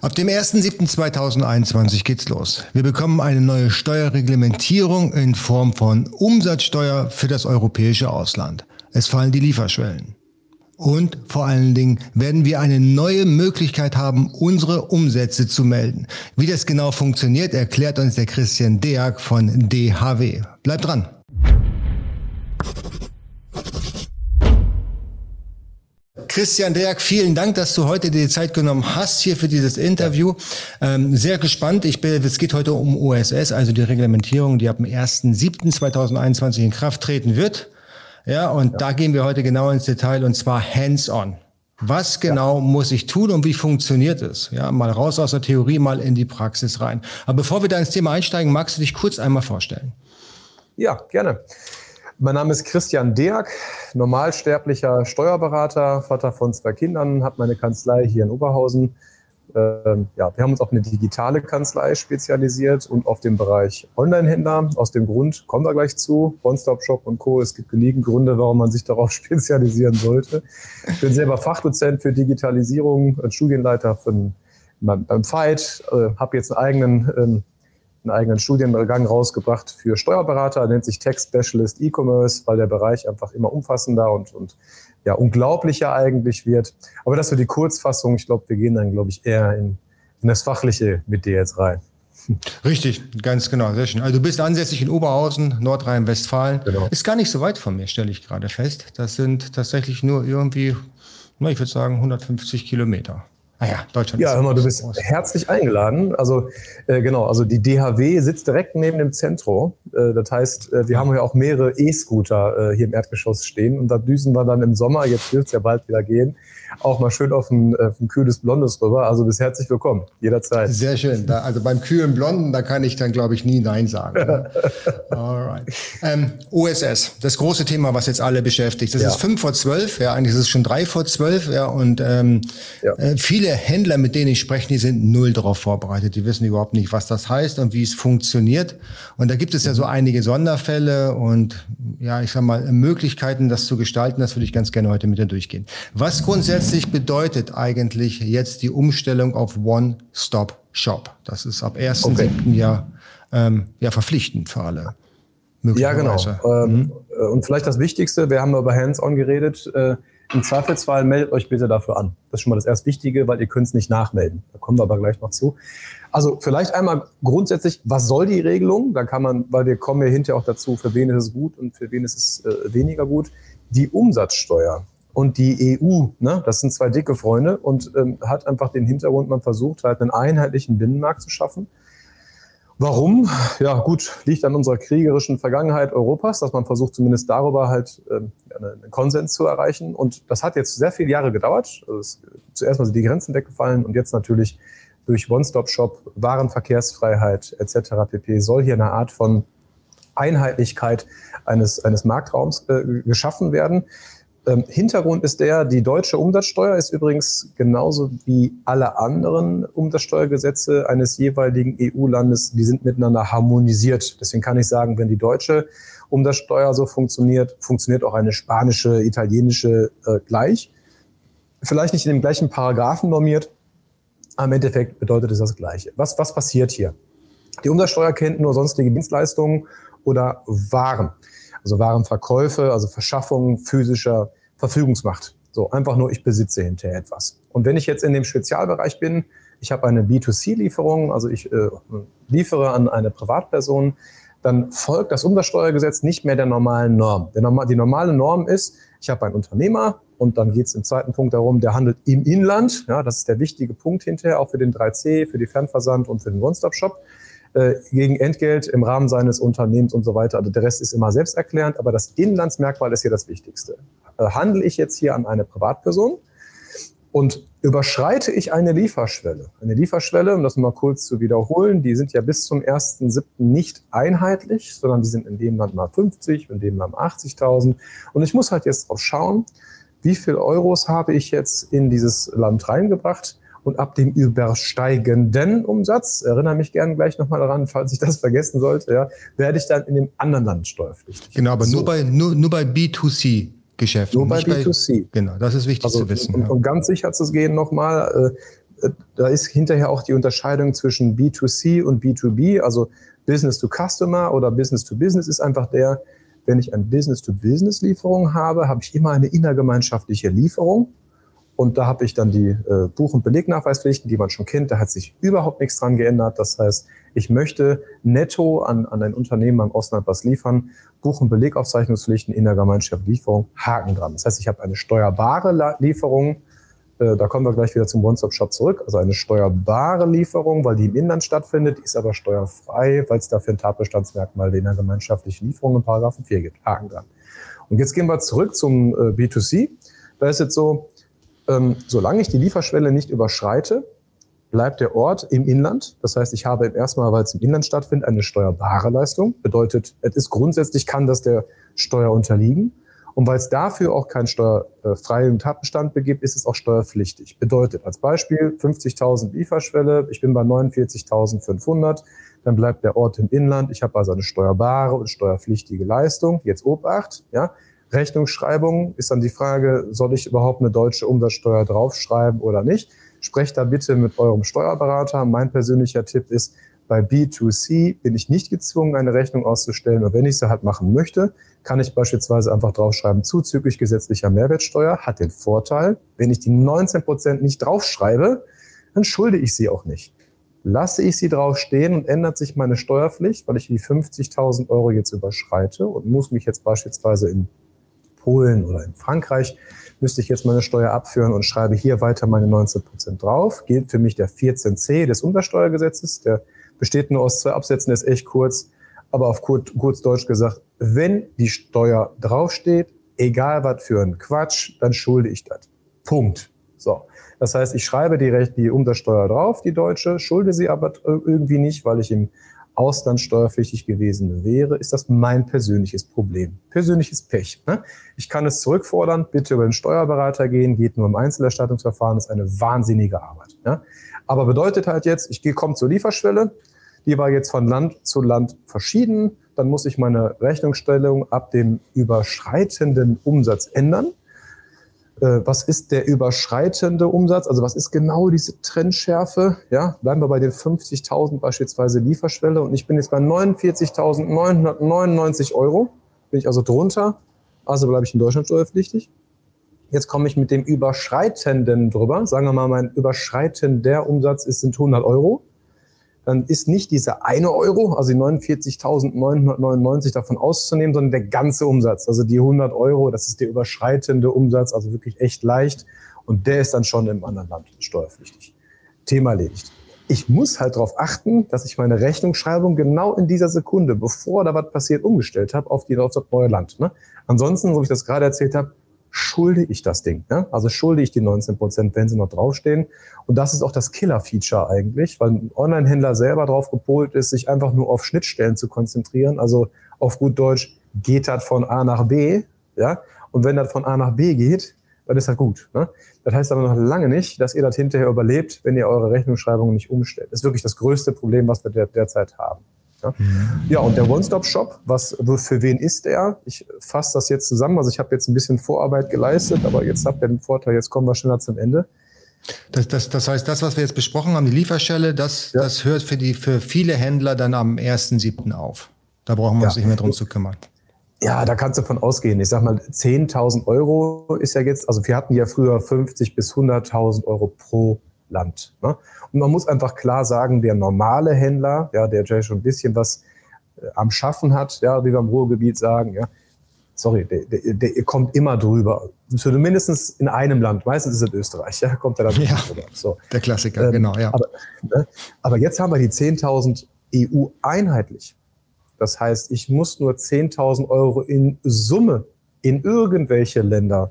Ab dem 1.7.2021 geht's los. Wir bekommen eine neue Steuerreglementierung in Form von Umsatzsteuer für das europäische Ausland. Es fallen die Lieferschwellen. Und vor allen Dingen werden wir eine neue Möglichkeit haben, unsere Umsätze zu melden. Wie das genau funktioniert, erklärt uns der Christian Deak von DHW. Bleibt dran! Christian Derk, vielen Dank, dass du heute die Zeit genommen hast hier für dieses Interview. Ähm, sehr gespannt. Ich bin, es geht heute um OSS, also die Reglementierung, die ab dem 1.7.2021 in Kraft treten wird. Ja, und ja. da gehen wir heute genau ins Detail und zwar hands-on. Was genau ja. muss ich tun und wie funktioniert es? Ja, mal raus aus der Theorie, mal in die Praxis rein. Aber bevor wir da ins Thema einsteigen, magst du dich kurz einmal vorstellen? Ja, gerne. Mein Name ist Christian Deak, normalsterblicher Steuerberater, Vater von zwei Kindern, habe meine Kanzlei hier in Oberhausen. Ähm, ja, wir haben uns auf eine digitale Kanzlei spezialisiert und auf den Bereich Online-Händler. Aus dem Grund kommen wir gleich zu. One-Stop-Shop und Co. Es gibt genügend Gründe, warum man sich darauf spezialisieren sollte. Ich bin selber Fachdozent für Digitalisierung, Studienleiter von, beim Fight, äh, habe jetzt einen eigenen ähm, einen eigenen Studiengang rausgebracht für Steuerberater, nennt sich Tech Specialist E-Commerce, weil der Bereich einfach immer umfassender und, und ja, unglaublicher eigentlich wird. Aber das wird die Kurzfassung. Ich glaube, wir gehen dann, glaube ich, eher in, in das Fachliche mit dir jetzt rein. Richtig, ganz genau, sehr schön. Also du bist ansässig in Oberhausen, Nordrhein-Westfalen. Genau. Ist gar nicht so weit von mir, stelle ich gerade fest. Das sind tatsächlich nur irgendwie, na, ich würde sagen, 150 Kilometer. Ah ja, Deutschland. Ja, hör mal, du bist herzlich eingeladen. Also äh, genau, also die DHW sitzt direkt neben dem Zentrum. Äh, das heißt, äh, wir haben ja auch mehrere E-Scooter äh, hier im Erdgeschoss stehen und da düsen wir dann im Sommer, jetzt wird es ja bald wieder gehen, auch mal schön auf ein, auf ein kühles Blondes rüber. Also bist herzlich willkommen, jederzeit. Sehr schön. Da, also beim kühlen Blonden, da kann ich dann, glaube ich, nie Nein sagen. Ne? Alright. Ähm, OSS, das große Thema, was jetzt alle beschäftigt. Das ja. ist fünf vor zwölf, ja, eigentlich ist es schon drei vor zwölf, ja, und ähm, ja. Äh, viele Händler, mit denen ich spreche, die sind null darauf vorbereitet. Die wissen überhaupt nicht, was das heißt und wie es funktioniert. Und da gibt es ja so einige Sonderfälle und ja, ich sag mal, Möglichkeiten, das zu gestalten. Das würde ich ganz gerne heute mit dir durchgehen. Was grundsätzlich grundsätzlich bedeutet eigentlich jetzt die Umstellung auf One-Stop-Shop? Das ist ab 1.7. Okay. ja, ähm, ja verpflichtend für alle. Ja, genau. Ähm, mhm. Äh, und vielleicht das Wichtigste, wir haben über Hands-on geredet. Äh, Im Zweifelsfall meldet euch bitte dafür an. Das ist schon mal das erst Wichtige, weil ihr könnt es nicht nachmelden. Da kommen wir aber gleich noch zu. Also vielleicht einmal grundsätzlich, was soll die Regelung? Da kann man, weil wir kommen ja hinterher auch dazu, für wen ist es gut und für wen ist es äh, weniger gut. Die Umsatzsteuer und die EU, ne, das sind zwei dicke Freunde und ähm, hat einfach den Hintergrund, man versucht halt einen einheitlichen Binnenmarkt zu schaffen. Warum? Ja, gut, liegt an unserer kriegerischen Vergangenheit Europas, dass man versucht, zumindest darüber halt ähm, einen Konsens zu erreichen. Und das hat jetzt sehr viele Jahre gedauert. Also es, zuerst mal sind die Grenzen weggefallen und jetzt natürlich durch One-Stop-Shop, Warenverkehrsfreiheit etc. pp. soll hier eine Art von Einheitlichkeit eines, eines Marktraums äh, geschaffen werden. Ähm, Hintergrund ist der, die deutsche Umsatzsteuer ist übrigens genauso wie alle anderen Umsatzsteuergesetze eines jeweiligen EU-Landes, die sind miteinander harmonisiert. Deswegen kann ich sagen, wenn die deutsche Umsatzsteuer so funktioniert, funktioniert auch eine spanische, italienische äh, gleich. Vielleicht nicht in dem gleichen Paragraphen normiert, aber im Endeffekt bedeutet es das Gleiche. Was, was passiert hier? Die Umsatzsteuer kennt nur sonstige Dienstleistungen oder Waren. Also Warenverkäufe, also Verschaffung physischer Verfügungsmacht. So, einfach nur, ich besitze hinterher etwas. Und wenn ich jetzt in dem Spezialbereich bin, ich habe eine B2C-Lieferung, also ich äh, liefere an eine Privatperson, dann folgt das Umsatzsteuergesetz nicht mehr der normalen Norm. Die normale Norm ist, ich habe einen Unternehmer und dann geht es im zweiten Punkt darum, der handelt im Inland. Ja, das ist der wichtige Punkt hinterher, auch für den 3C, für die Fernversand und für den One-Stop-Shop. Äh, gegen Entgelt im Rahmen seines Unternehmens und so weiter. Also der Rest ist immer selbsterklärend, aber das Inlandsmerkmal ist hier das Wichtigste. Äh, handle ich jetzt hier an eine Privatperson und überschreite ich eine Lieferschwelle. Eine Lieferschwelle, um das mal kurz zu wiederholen, die sind ja bis zum 1.7. nicht einheitlich, sondern die sind in dem Land mal 50, in dem Land 80.000. Und ich muss halt jetzt drauf schauen, wie viel Euros habe ich jetzt in dieses Land reingebracht und ab dem übersteigenden Umsatz, erinnere mich gerne gleich nochmal daran, falls ich das vergessen sollte, ja, werde ich dann in dem anderen Land steuerpflichtig. Genau, aber so. nur bei, nur, nur bei B2C. Geschäften. Nur bei B2C. Bei, genau, das ist wichtig also, zu wissen. Um, ja. um ganz sicher zu gehen nochmal, äh, da ist hinterher auch die Unterscheidung zwischen B2C und B2B, also Business to Customer oder Business to Business ist einfach der, wenn ich eine Business-to-Business-Lieferung habe, habe ich immer eine innergemeinschaftliche Lieferung. Und da habe ich dann die äh, Buch- und Belegnachweispflichten, die man schon kennt. Da hat sich überhaupt nichts dran geändert. Das heißt, ich möchte netto an, an ein Unternehmen am Ausland was liefern. Buch- und Belegaufzeichnungspflichten, innergemeinschaftliche Lieferung, Haken dran. Das heißt, ich habe eine steuerbare Lieferung äh, da kommen wir gleich wieder zum One-Stop-Shop zurück. Also eine steuerbare Lieferung, weil die im Inland stattfindet, ist aber steuerfrei, weil es dafür ein Tatbestandsmerkmal in der gemeinschaftlichen Lieferung in Paragraphen 4 gibt. Haken dran. Und jetzt gehen wir zurück zum äh, B2C. Da ist jetzt so, ähm, solange ich die Lieferschwelle nicht überschreite, bleibt der Ort im Inland. Das heißt, ich habe erstmal, weil es im Inland stattfindet, eine steuerbare Leistung. Bedeutet, es ist grundsätzlich kann das der Steuer unterliegen. Und weil es dafür auch keinen steuerfreien Tatbestand begibt, ist es auch steuerpflichtig. Bedeutet als Beispiel 50.000 Lieferschwelle, ich bin bei 49.500, dann bleibt der Ort im Inland. Ich habe also eine steuerbare und steuerpflichtige Leistung. Jetzt Obacht, ja. Rechnungsschreibung ist dann die Frage, soll ich überhaupt eine deutsche Umsatzsteuer draufschreiben oder nicht? Sprecht da bitte mit eurem Steuerberater. Mein persönlicher Tipp ist, bei B2C bin ich nicht gezwungen, eine Rechnung auszustellen. Und wenn ich sie halt machen möchte, kann ich beispielsweise einfach draufschreiben, zuzüglich gesetzlicher Mehrwertsteuer hat den Vorteil, wenn ich die 19 Prozent nicht draufschreibe, dann schulde ich sie auch nicht. Lasse ich sie draufstehen und ändert sich meine Steuerpflicht, weil ich die 50.000 Euro jetzt überschreite und muss mich jetzt beispielsweise in Polen oder in Frankreich, müsste ich jetzt meine Steuer abführen und schreibe hier weiter meine 19 Prozent drauf. Gilt für mich der 14c des Umsatzsteuergesetzes, der besteht nur aus zwei Absätzen, ist echt kurz, aber auf kurz, kurz Deutsch gesagt, wenn die Steuer draufsteht, egal was für ein Quatsch, dann schulde ich das. Punkt. So. Das heißt, ich schreibe die, die Umsatzsteuer drauf, die deutsche, schulde sie aber irgendwie nicht, weil ich im Ausland steuerpflichtig gewesen wäre, ist das mein persönliches Problem. Persönliches Pech. Ne? Ich kann es zurückfordern, bitte über den Steuerberater gehen, geht nur im Einzelerstattungsverfahren, ist eine wahnsinnige Arbeit. Ne? Aber bedeutet halt jetzt, ich komme zur Lieferschwelle, die war jetzt von Land zu Land verschieden. Dann muss ich meine Rechnungsstellung ab dem überschreitenden Umsatz ändern. Äh, was ist der überschreitende Umsatz? Also was ist genau diese Trendschärfe? Ja, bleiben wir bei den 50.000 beispielsweise Lieferschwelle und ich bin jetzt bei 49.999 Euro. Bin ich also drunter, also bleibe ich in Deutschland steuerpflichtig. Jetzt komme ich mit dem Überschreitenden drüber. Sagen wir mal, mein überschreitender Umsatz ist, sind 100 Euro dann ist nicht dieser eine Euro, also die 49.999 davon auszunehmen, sondern der ganze Umsatz. Also die 100 Euro, das ist der überschreitende Umsatz, also wirklich echt leicht. Und der ist dann schon im anderen Land steuerpflichtig. Thema erledigt. Ich muss halt darauf achten, dass ich meine Rechnungsschreibung genau in dieser Sekunde, bevor da was passiert, umgestellt habe auf, die, auf das neue Land. Ne? Ansonsten, so wie ich das gerade erzählt habe, schulde ich das Ding. Ne? Also schulde ich die 19 Prozent, wenn sie noch draufstehen. Und das ist auch das Killer-Feature eigentlich, weil ein Online-Händler selber drauf gepolt ist, sich einfach nur auf Schnittstellen zu konzentrieren. Also auf gut Deutsch geht das von A nach B. Ja? Und wenn das von A nach B geht, dann ist das gut. Ne? Das heißt aber noch lange nicht, dass ihr das hinterher überlebt, wenn ihr eure Rechnungsschreibung nicht umstellt. Das ist wirklich das größte Problem, was wir der, derzeit haben. Ja, ja und der One-Stop-Shop, was für wen ist der? Ich fasse das jetzt zusammen. Also ich habe jetzt ein bisschen Vorarbeit geleistet, aber jetzt habt ihr den Vorteil, jetzt kommen wir schneller zum Ende. Das, das, das heißt, das, was wir jetzt besprochen haben, die Lieferstelle, das, ja. das hört für, die, für viele Händler dann am 1.7. auf. Da brauchen wir uns nicht mehr drum zu kümmern. Ja, da kannst du von ausgehen. Ich sag mal, 10.000 Euro ist ja jetzt, also wir hatten ja früher 50 bis 100.000 Euro pro Land. Ne? Und man muss einfach klar sagen, der normale Händler, ja, der ja schon ein bisschen was äh, am Schaffen hat, ja, wie wir im Ruhrgebiet sagen, ja, sorry, der, der, der kommt immer drüber. Zumindest in einem Land, meistens ist es Österreich, ja, kommt er dann ja, drüber. So. Der Klassiker, ähm, genau, ja. Aber, ne, aber jetzt haben wir die 10.000 EU einheitlich. Das heißt, ich muss nur 10.000 Euro in Summe in irgendwelche Länder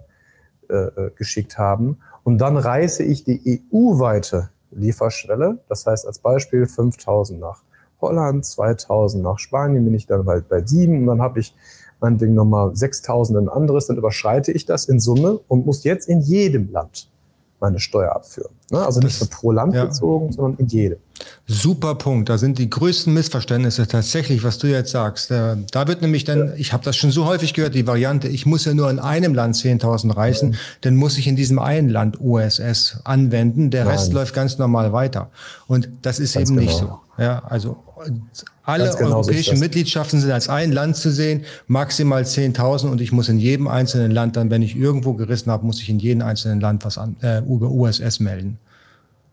äh, äh geschickt haben. Und dann reiße ich die EU-weite Lieferschwelle. Das heißt als Beispiel 5000 nach Holland, 2000 nach Spanien, bin ich dann bald bei sieben und dann habe ich meinetwegen nochmal 6000 ein anderes, dann überschreite ich das in Summe und muss jetzt in jedem Land meine Steuer abführen. Ne? Also nicht nur pro Land ja. bezogen, sondern in jedem. Super Punkt. Da sind die größten Missverständnisse tatsächlich, was du jetzt sagst. Äh, da wird nämlich dann, ich habe das schon so häufig gehört, die Variante, ich muss ja nur in einem Land 10.000 reißen, ja. dann muss ich in diesem einen Land USS anwenden, der Nein. Rest läuft ganz normal weiter. Und das ist ganz eben genau. nicht so. Ja, also alle genau europäischen Mitgliedschaften sind als ein Land zu sehen, maximal 10.000 und ich muss in jedem einzelnen Land dann, wenn ich irgendwo gerissen habe, muss ich in jedem einzelnen Land was an, äh, über USS melden.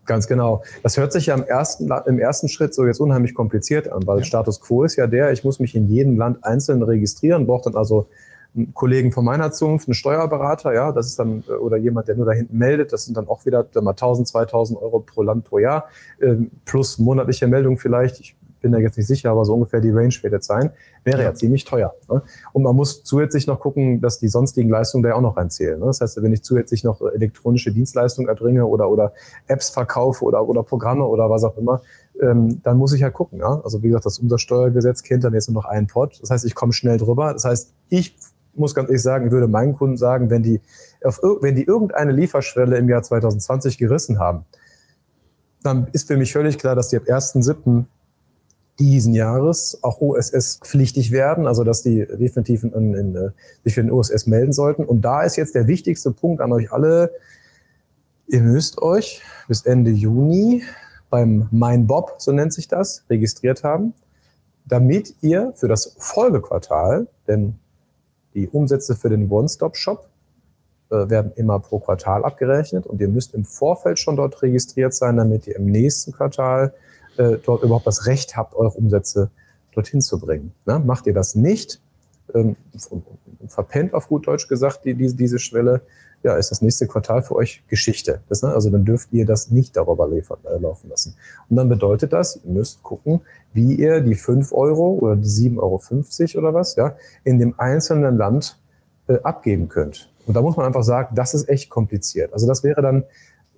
Ganz genau. Das hört sich ja im ersten, im ersten Schritt so jetzt unheimlich kompliziert an, weil ja. Status quo ist ja der, ich muss mich in jedem Land einzeln registrieren, brauche dann also einen Kollegen von meiner Zunft, einen Steuerberater, ja, das ist dann, oder jemand, der nur da hinten meldet, das sind dann auch wieder mal 1000, 2000 Euro pro Land pro Jahr, ähm, plus monatliche Meldung vielleicht. Ich bin da jetzt nicht sicher, aber so ungefähr die Range wird jetzt sein, wäre ja, ja ziemlich teuer. Ne? Und man muss zusätzlich noch gucken, dass die sonstigen Leistungen da ja auch noch reinzählen. Ne? Das heißt, wenn ich zusätzlich noch elektronische Dienstleistungen erbringe oder, oder Apps verkaufe oder, oder Programme oder was auch immer, ähm, dann muss ich halt gucken. Ja? Also wie gesagt, das Umsatzsteuergesetz kennt dann jetzt nur noch einen Pot. Das heißt, ich komme schnell drüber. Das heißt, ich muss ganz ehrlich sagen, ich würde meinen Kunden sagen, wenn die, auf, wenn die irgendeine Lieferschwelle im Jahr 2020 gerissen haben, dann ist für mich völlig klar, dass die ab 1.7 diesen Jahres auch OSS pflichtig werden, also dass die definitiv in, in, in, sich für den OSS melden sollten. Und da ist jetzt der wichtigste Punkt an euch alle, ihr müsst euch bis Ende Juni beim MeinBob, so nennt sich das, registriert haben, damit ihr für das Folgequartal, denn die Umsätze für den One-Stop-Shop äh, werden immer pro Quartal abgerechnet und ihr müsst im Vorfeld schon dort registriert sein, damit ihr im nächsten Quartal äh, dort überhaupt das Recht habt, eure Umsätze dorthin zu bringen. Ne? Macht ihr das nicht, ähm, verpennt auf gut Deutsch gesagt die, die, diese Schwelle, ja, ist das nächste Quartal für euch Geschichte. Das, ne? Also dann dürft ihr das nicht darüber liefern, äh, laufen lassen. Und dann bedeutet das, ihr müsst gucken, wie ihr die 5 Euro oder die 7,50 Euro oder was, ja, in dem einzelnen Land äh, abgeben könnt. Und da muss man einfach sagen, das ist echt kompliziert. Also das wäre dann,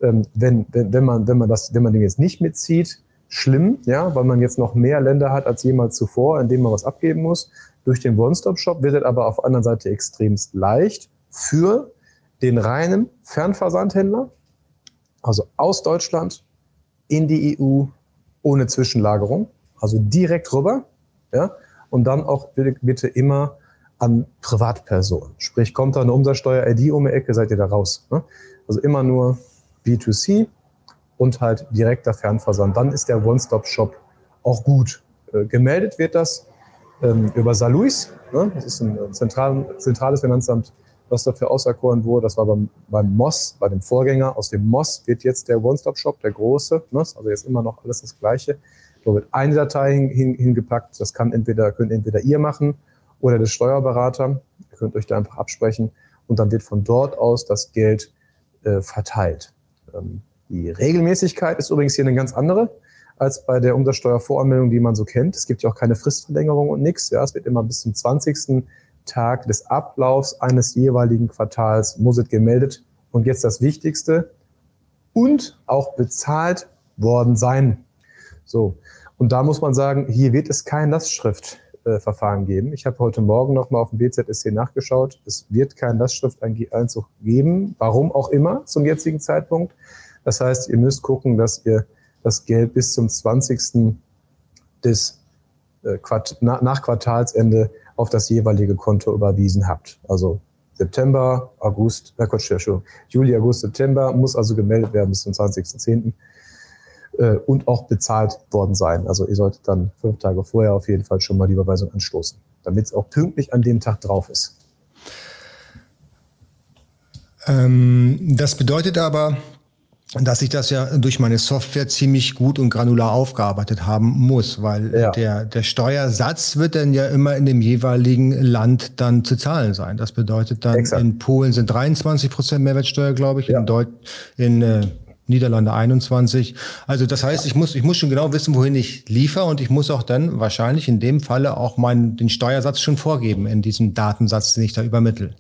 ähm, wenn, wenn, wenn man, wenn man das, wenn man den jetzt nicht mitzieht, schlimm, ja, weil man jetzt noch mehr Länder hat als jemals zuvor, in denen man was abgeben muss. Durch den One-Stop-Shop wird es aber auf der anderen Seite extremst leicht für den reinen Fernversandhändler, also aus Deutschland in die EU ohne Zwischenlagerung, also direkt rüber, ja, und dann auch bitte immer an Privatpersonen. Sprich, kommt da eine Umsatzsteuer-ID um die Ecke, seid ihr da raus. Ne? Also immer nur B2C, und halt direkter Fernversand. Dann ist der One-Stop-Shop auch gut. Äh, gemeldet wird das ähm, über Saluis. Ne? Das ist ein zentral, zentrales Finanzamt, was dafür auserkoren wurde. Das war beim, beim MOS, bei dem Vorgänger. Aus dem MOS wird jetzt der One-Stop-Shop, der große. Ne? Also jetzt immer noch alles das Gleiche. Da wird eine Datei hin, hin, hingepackt. Das kann entweder, könnt entweder ihr machen oder der Steuerberater. Ihr könnt euch da einfach absprechen. Und dann wird von dort aus das Geld äh, verteilt. Ähm, die Regelmäßigkeit ist übrigens hier eine ganz andere als bei der Umsatzsteuervoranmeldung, die man so kennt. Es gibt ja auch keine Fristverlängerung und nichts. Ja, es wird immer bis zum 20. Tag des Ablaufs eines jeweiligen Quartals muss es gemeldet. Und jetzt das Wichtigste und auch bezahlt worden sein. So. Und da muss man sagen, hier wird es kein Lastschriftverfahren geben. Ich habe heute Morgen nochmal auf dem BZSC nachgeschaut. Es wird kein Lastschrifteinzug geben. Warum auch immer zum jetzigen Zeitpunkt. Das heißt, ihr müsst gucken, dass ihr das Geld bis zum 20. des äh, nach Quartalsende auf das jeweilige Konto überwiesen habt. Also September, August, äh, Quatsch, Entschuldigung, Juli, August, September muss also gemeldet werden bis zum 20.10. Äh, und auch bezahlt worden sein. Also ihr solltet dann fünf Tage vorher auf jeden Fall schon mal die Überweisung anstoßen, damit es auch pünktlich an dem Tag drauf ist. Ähm, das bedeutet aber, dass ich das ja durch meine Software ziemlich gut und granular aufgearbeitet haben muss, weil ja. der, der Steuersatz wird dann ja immer in dem jeweiligen Land dann zu zahlen sein. Das bedeutet dann, Exakt. in Polen sind 23 Prozent Mehrwertsteuer, glaube ich, ja. in, Deut in äh, Niederlande 21. Also das heißt, ich muss, ich muss schon genau wissen, wohin ich liefere und ich muss auch dann wahrscheinlich in dem Falle auch meinen, den Steuersatz schon vorgeben in diesem Datensatz, den ich da übermittle.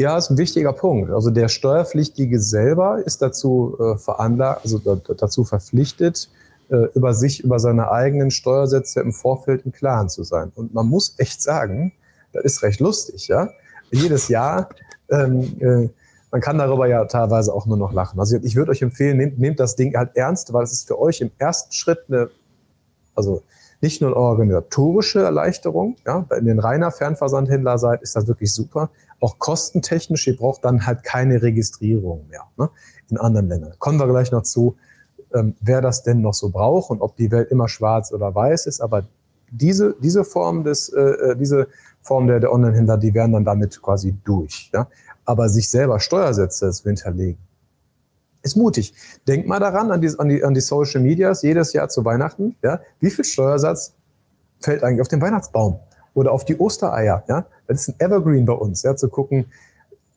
Ja, ist ein wichtiger Punkt. Also der Steuerpflichtige selber ist dazu äh, veranlagt, also dazu verpflichtet, äh, über sich, über seine eigenen Steuersätze im Vorfeld im Klaren zu sein. Und man muss echt sagen, das ist recht lustig, ja. Jedes Jahr ähm, äh, man kann darüber ja teilweise auch nur noch lachen. Also ich würde euch empfehlen, nehmt, nehmt das Ding halt ernst, weil es ist für euch im ersten Schritt eine, also nicht nur eine organisatorische Erleichterung, ja, wenn ihr ein reiner Fernversandhändler seid, ist das wirklich super. Auch kostentechnisch, ihr braucht dann halt keine Registrierung mehr ne, in anderen Ländern. Kommen wir gleich noch zu, ähm, wer das denn noch so braucht und ob die Welt immer schwarz oder weiß ist. Aber diese, diese Form des, äh, äh diese Form der, der Online-Händler, die werden dann damit quasi durch. Ja? Aber sich selber Steuersätze zu hinterlegen, ist mutig. Denkt mal daran, an die, an die, an die Social Medias, jedes Jahr zu Weihnachten. Ja? Wie viel Steuersatz fällt eigentlich auf den Weihnachtsbaum? Oder auf die Ostereier, ja? Das ist ein Evergreen bei uns, ja, zu gucken,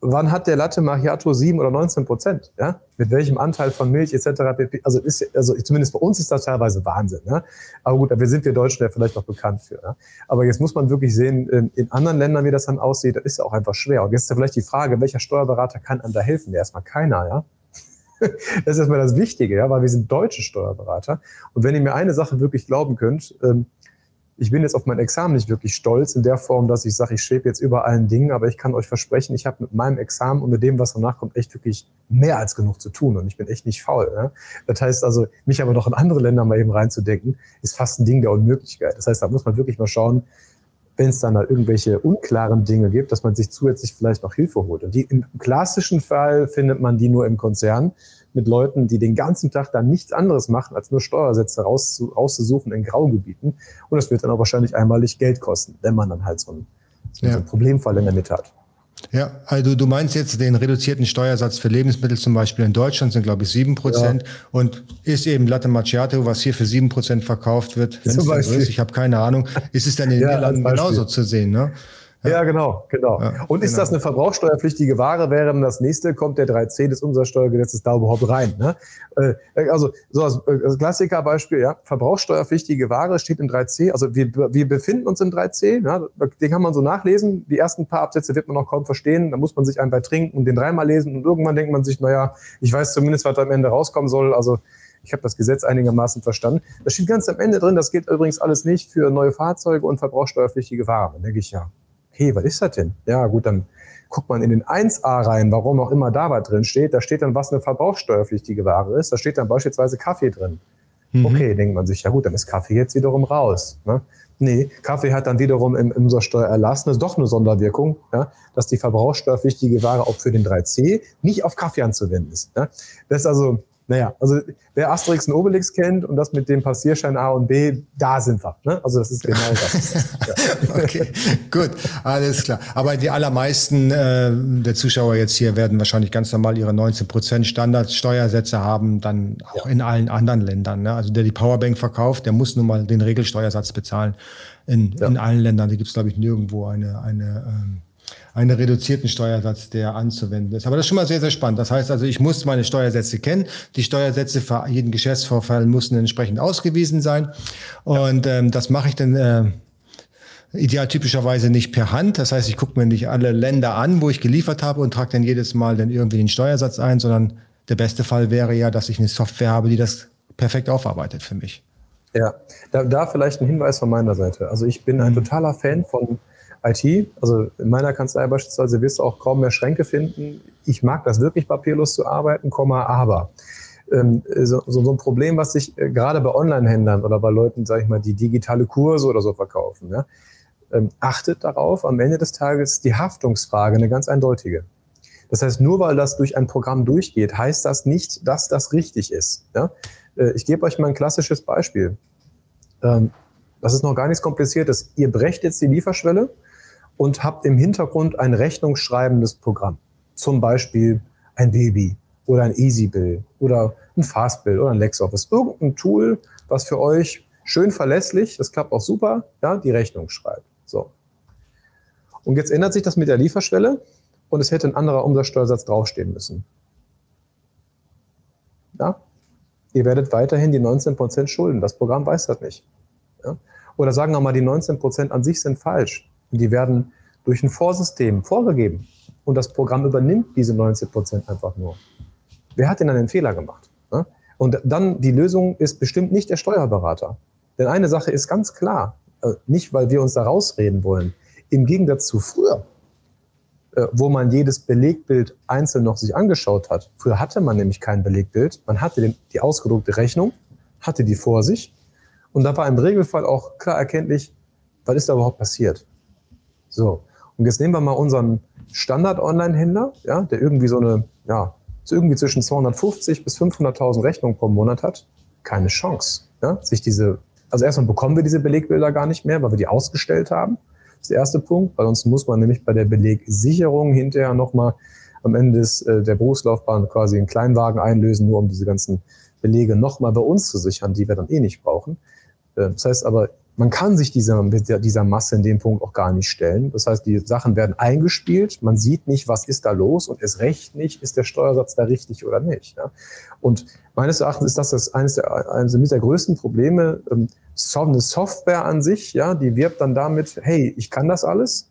wann hat der Latte Macchiato 7 oder 19 Prozent? Ja? Mit welchem Anteil von Milch etc. Also, ist, also zumindest bei uns ist das teilweise Wahnsinn. Ja? Aber gut, wir sind wir Deutschen ja vielleicht noch bekannt für. Ja? Aber jetzt muss man wirklich sehen, in anderen Ländern, wie das dann aussieht, das ist ja auch einfach schwer. Und jetzt ist ja vielleicht die Frage, welcher Steuerberater kann einem da helfen? Ja, erstmal keiner, ja. Das ist erstmal das Wichtige, ja, weil wir sind deutsche Steuerberater. Und wenn ihr mir eine Sache wirklich glauben könnt, ähm, ich bin jetzt auf mein Examen nicht wirklich stolz in der Form, dass ich sage, ich schwebe jetzt über allen Dingen, aber ich kann euch versprechen, ich habe mit meinem Examen und mit dem, was danach kommt, echt wirklich mehr als genug zu tun und ich bin echt nicht faul. Ne? Das heißt also, mich aber noch in andere Länder mal eben reinzudenken, ist fast ein Ding der Unmöglichkeit. Das heißt, da muss man wirklich mal schauen, wenn es dann halt irgendwelche unklaren Dinge gibt, dass man sich zusätzlich vielleicht noch Hilfe holt. Und die, im klassischen Fall findet man die nur im Konzern mit Leuten, die den ganzen Tag dann nichts anderes machen, als nur Steuersätze rauszu, rauszusuchen in Graugebieten. Und das wird dann auch wahrscheinlich einmalig Geld kosten, wenn man dann halt so ein, so ja. ein Problemfall in der Mitte hat. Ja, also du meinst jetzt den reduzierten Steuersatz für Lebensmittel zum Beispiel in Deutschland sind, glaube ich, sieben Prozent ja. und ist eben Latte Macchiato, was hier für sieben Prozent verkauft wird, wenn es ist, ich habe keine Ahnung, ist es dann in den ja, Niederlanden genauso zu sehen, ne? Ja, genau, genau. Ja, und ist genau. das eine verbrauchssteuerpflichtige Ware, wäre dann das nächste, kommt der 3c des Umsatzsteuergesetzes da überhaupt rein? Ne? Äh, also so als, äh, als Klassikerbeispiel, ja, verbrauchssteuerpflichtige Ware steht in 3c, also wir, wir befinden uns im 3c, ja, den kann man so nachlesen, die ersten paar Absätze wird man noch kaum verstehen, da muss man sich einen bei trinken und den dreimal lesen und irgendwann denkt man sich, naja, ich weiß zumindest, was da am Ende rauskommen soll, also ich habe das Gesetz einigermaßen verstanden. Da steht ganz am Ende drin, das gilt übrigens alles nicht für neue Fahrzeuge und verbrauchssteuerpflichtige Ware. Denke ich, ja, hey, was ist das denn? Ja, gut, dann guckt man in den 1a rein, warum auch immer da was drin steht. Da steht dann, was eine verbrauchssteuerpflichtige Ware ist. Da steht dann beispielsweise Kaffee drin. Mhm. Okay, denkt man sich, ja gut, dann ist Kaffee jetzt wiederum raus. Ne? Nee, Kaffee hat dann wiederum im Umsatzsteuererlass doch eine Sonderwirkung, ja, dass die verbrauchssteuerpflichtige Ware auch für den 3C nicht auf Kaffee anzuwenden ist. Ja? Das ist also, naja, also wer Asterix und Obelix kennt und das mit dem Passierschein A und B, da sind wir. Ne? Also das ist genau das. ja. okay, gut, alles klar. Aber die allermeisten äh, der Zuschauer jetzt hier werden wahrscheinlich ganz normal ihre 19% Standardsteuersätze haben, dann auch ja. in allen anderen Ländern. Ne? Also der die Powerbank verkauft, der muss nun mal den Regelsteuersatz bezahlen. In, ja. in allen Ländern, da gibt es, glaube ich, nirgendwo eine, eine ähm, einen reduzierten Steuersatz, der anzuwenden ist. Aber das ist schon mal sehr, sehr spannend. Das heißt also, ich muss meine Steuersätze kennen. Die Steuersätze für jeden Geschäftsvorfall müssen entsprechend ausgewiesen sein. Und ähm, das mache ich dann äh, ideal typischerweise nicht per Hand. Das heißt, ich gucke mir nicht alle Länder an, wo ich geliefert habe und trage dann jedes Mal dann irgendwie den Steuersatz ein, sondern der beste Fall wäre ja, dass ich eine Software habe, die das perfekt aufarbeitet für mich. Ja, da, da vielleicht ein Hinweis von meiner Seite. Also ich bin ein mhm. totaler Fan von IT. Also in meiner Kanzlei beispielsweise wirst du auch kaum mehr Schränke finden. Ich mag das wirklich papierlos zu arbeiten, aber ähm, so, ein Problem, was sich äh, gerade bei Online-Händlern oder bei Leuten, sage ich mal, die digitale Kurse oder so verkaufen, ähm, achtet darauf, am Ende des Tages die Haftungsfrage eine ganz eindeutige. Das heißt, nur weil das durch ein Programm durchgeht, heißt das nicht, dass das richtig ist. Äh, ich gebe euch mal ein klassisches Beispiel. Ähm, das ist noch gar nichts Kompliziertes. Ihr brecht jetzt die Lieferschwelle und habt im Hintergrund ein rechnungsschreibendes Programm. Zum Beispiel ein Baby oder ein EasyBill oder ein Fastbill oder ein LexOffice. Irgendein Tool, was für euch schön verlässlich, das klappt auch super, ja, die Rechnung schreibt. So. Und jetzt ändert sich das mit der Lieferschwelle und es hätte ein anderer Umsatzsteuersatz draufstehen müssen. Ja? Ihr werdet weiterhin die 19% schulden. Das Programm weiß das nicht. Ja? Oder sagen wir mal, die 19% an sich sind falsch. Die werden durch ein Vorsystem vorgegeben. Und das Programm übernimmt diese 90 Prozent einfach nur. Wer hat denn einen Fehler gemacht? Und dann die Lösung ist bestimmt nicht der Steuerberater. Denn eine Sache ist ganz klar, äh, nicht weil wir uns da rausreden wollen. Im Gegensatz zu früher äh, wo man jedes Belegbild einzeln noch sich angeschaut hat. Früher hatte man nämlich kein Belegbild. Man hatte die ausgedruckte Rechnung, hatte die vor sich. Und da war im Regelfall auch klar erkenntlich, was ist da überhaupt passiert. So. Und jetzt nehmen wir mal unseren Standard-Online-Händler, ja, der irgendwie so eine, ja, so irgendwie zwischen 250 bis 500.000 Rechnungen pro Monat hat. Keine Chance, ja, sich diese, also erstmal bekommen wir diese Belegbilder gar nicht mehr, weil wir die ausgestellt haben. Das ist der erste Punkt, weil sonst muss man nämlich bei der Belegsicherung hinterher nochmal am Ende des, äh, der Berufslaufbahn quasi einen Kleinwagen einlösen, nur um diese ganzen Belege nochmal bei uns zu sichern, die wir dann eh nicht brauchen. Äh, das heißt aber, man kann sich dieser, dieser Masse in dem Punkt auch gar nicht stellen. Das heißt, die Sachen werden eingespielt, man sieht nicht, was ist da los und es recht nicht, ist der Steuersatz da richtig oder nicht. Ja? Und meines Erachtens ist das, das eines, der, eines der größten Probleme. Ähm, eine Software an sich, ja, die wirbt dann damit, hey, ich kann das alles.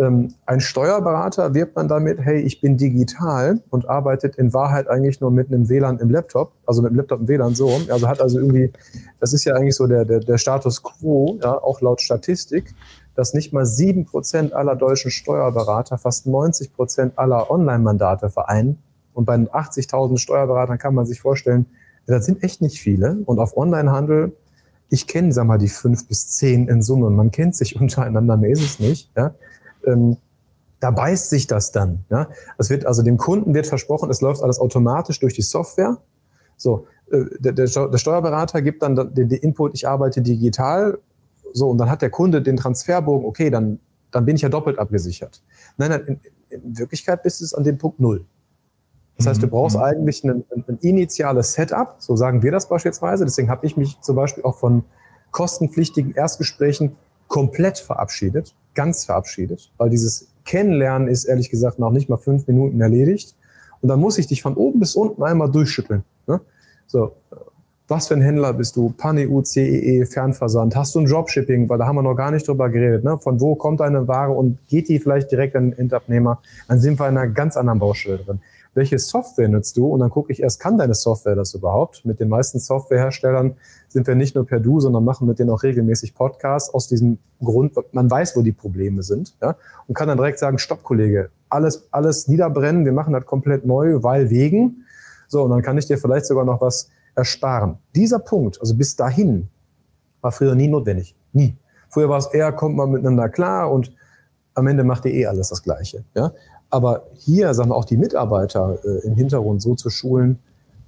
Ähm, ein Steuerberater wirbt dann damit, hey, ich bin digital und arbeitet in Wahrheit eigentlich nur mit einem WLAN im Laptop, also mit dem Laptop im WLAN so. Also hat also irgendwie, das ist ja eigentlich so der, der, der Status quo, ja, auch laut Statistik, dass nicht mal sieben Prozent aller deutschen Steuerberater fast 90 Prozent aller Online-Mandate vereinen. Und bei 80.000 Steuerberatern kann man sich vorstellen, das sind echt nicht viele. Und auf Online-Handel ich kenne, sag mal, die fünf bis zehn in Summe. Man kennt sich untereinander, mehr ist es nicht. Ja? Ähm, da beißt sich das dann. Ja? Es wird, also dem Kunden wird versprochen, es läuft alles automatisch durch die Software. So, äh, der, der, der Steuerberater gibt dann den, den Input, ich arbeite digital. So, und dann hat der Kunde den Transferbogen, okay, dann, dann bin ich ja doppelt abgesichert. Nein, nein, in, in Wirklichkeit bist es an dem Punkt null. Das heißt, du mhm, brauchst mhm. eigentlich ein, ein, initiales Setup, so sagen wir das beispielsweise. Deswegen habe ich mich zum Beispiel auch von kostenpflichtigen Erstgesprächen komplett verabschiedet, ganz verabschiedet, weil dieses Kennenlernen ist ehrlich gesagt noch nicht mal fünf Minuten erledigt. Und dann muss ich dich von oben bis unten einmal durchschütteln. Ne? So, was für ein Händler bist du? PAN-EU, CEE, Fernversand. Hast du ein Dropshipping? Weil da haben wir noch gar nicht drüber geredet. Ne? Von wo kommt deine Ware und geht die vielleicht direkt an den Endabnehmer? Dann sind wir in einer ganz anderen Baustelle drin welche Software nutzt du? Und dann gucke ich erst, kann deine Software das überhaupt? Mit den meisten Softwareherstellern sind wir nicht nur per Du, sondern machen mit denen auch regelmäßig Podcasts aus diesem Grund, man weiß, wo die Probleme sind, ja, und kann dann direkt sagen, stopp, Kollege, alles, alles niederbrennen, wir machen das komplett neu, weil wegen. So, und dann kann ich dir vielleicht sogar noch was ersparen. Dieser Punkt, also bis dahin, war früher nie notwendig. Nie. Früher war es eher, kommt man miteinander klar und am Ende macht ihr eh alles das Gleiche. Ja? Aber hier, sagen wir auch die Mitarbeiter äh, im Hintergrund so zu schulen,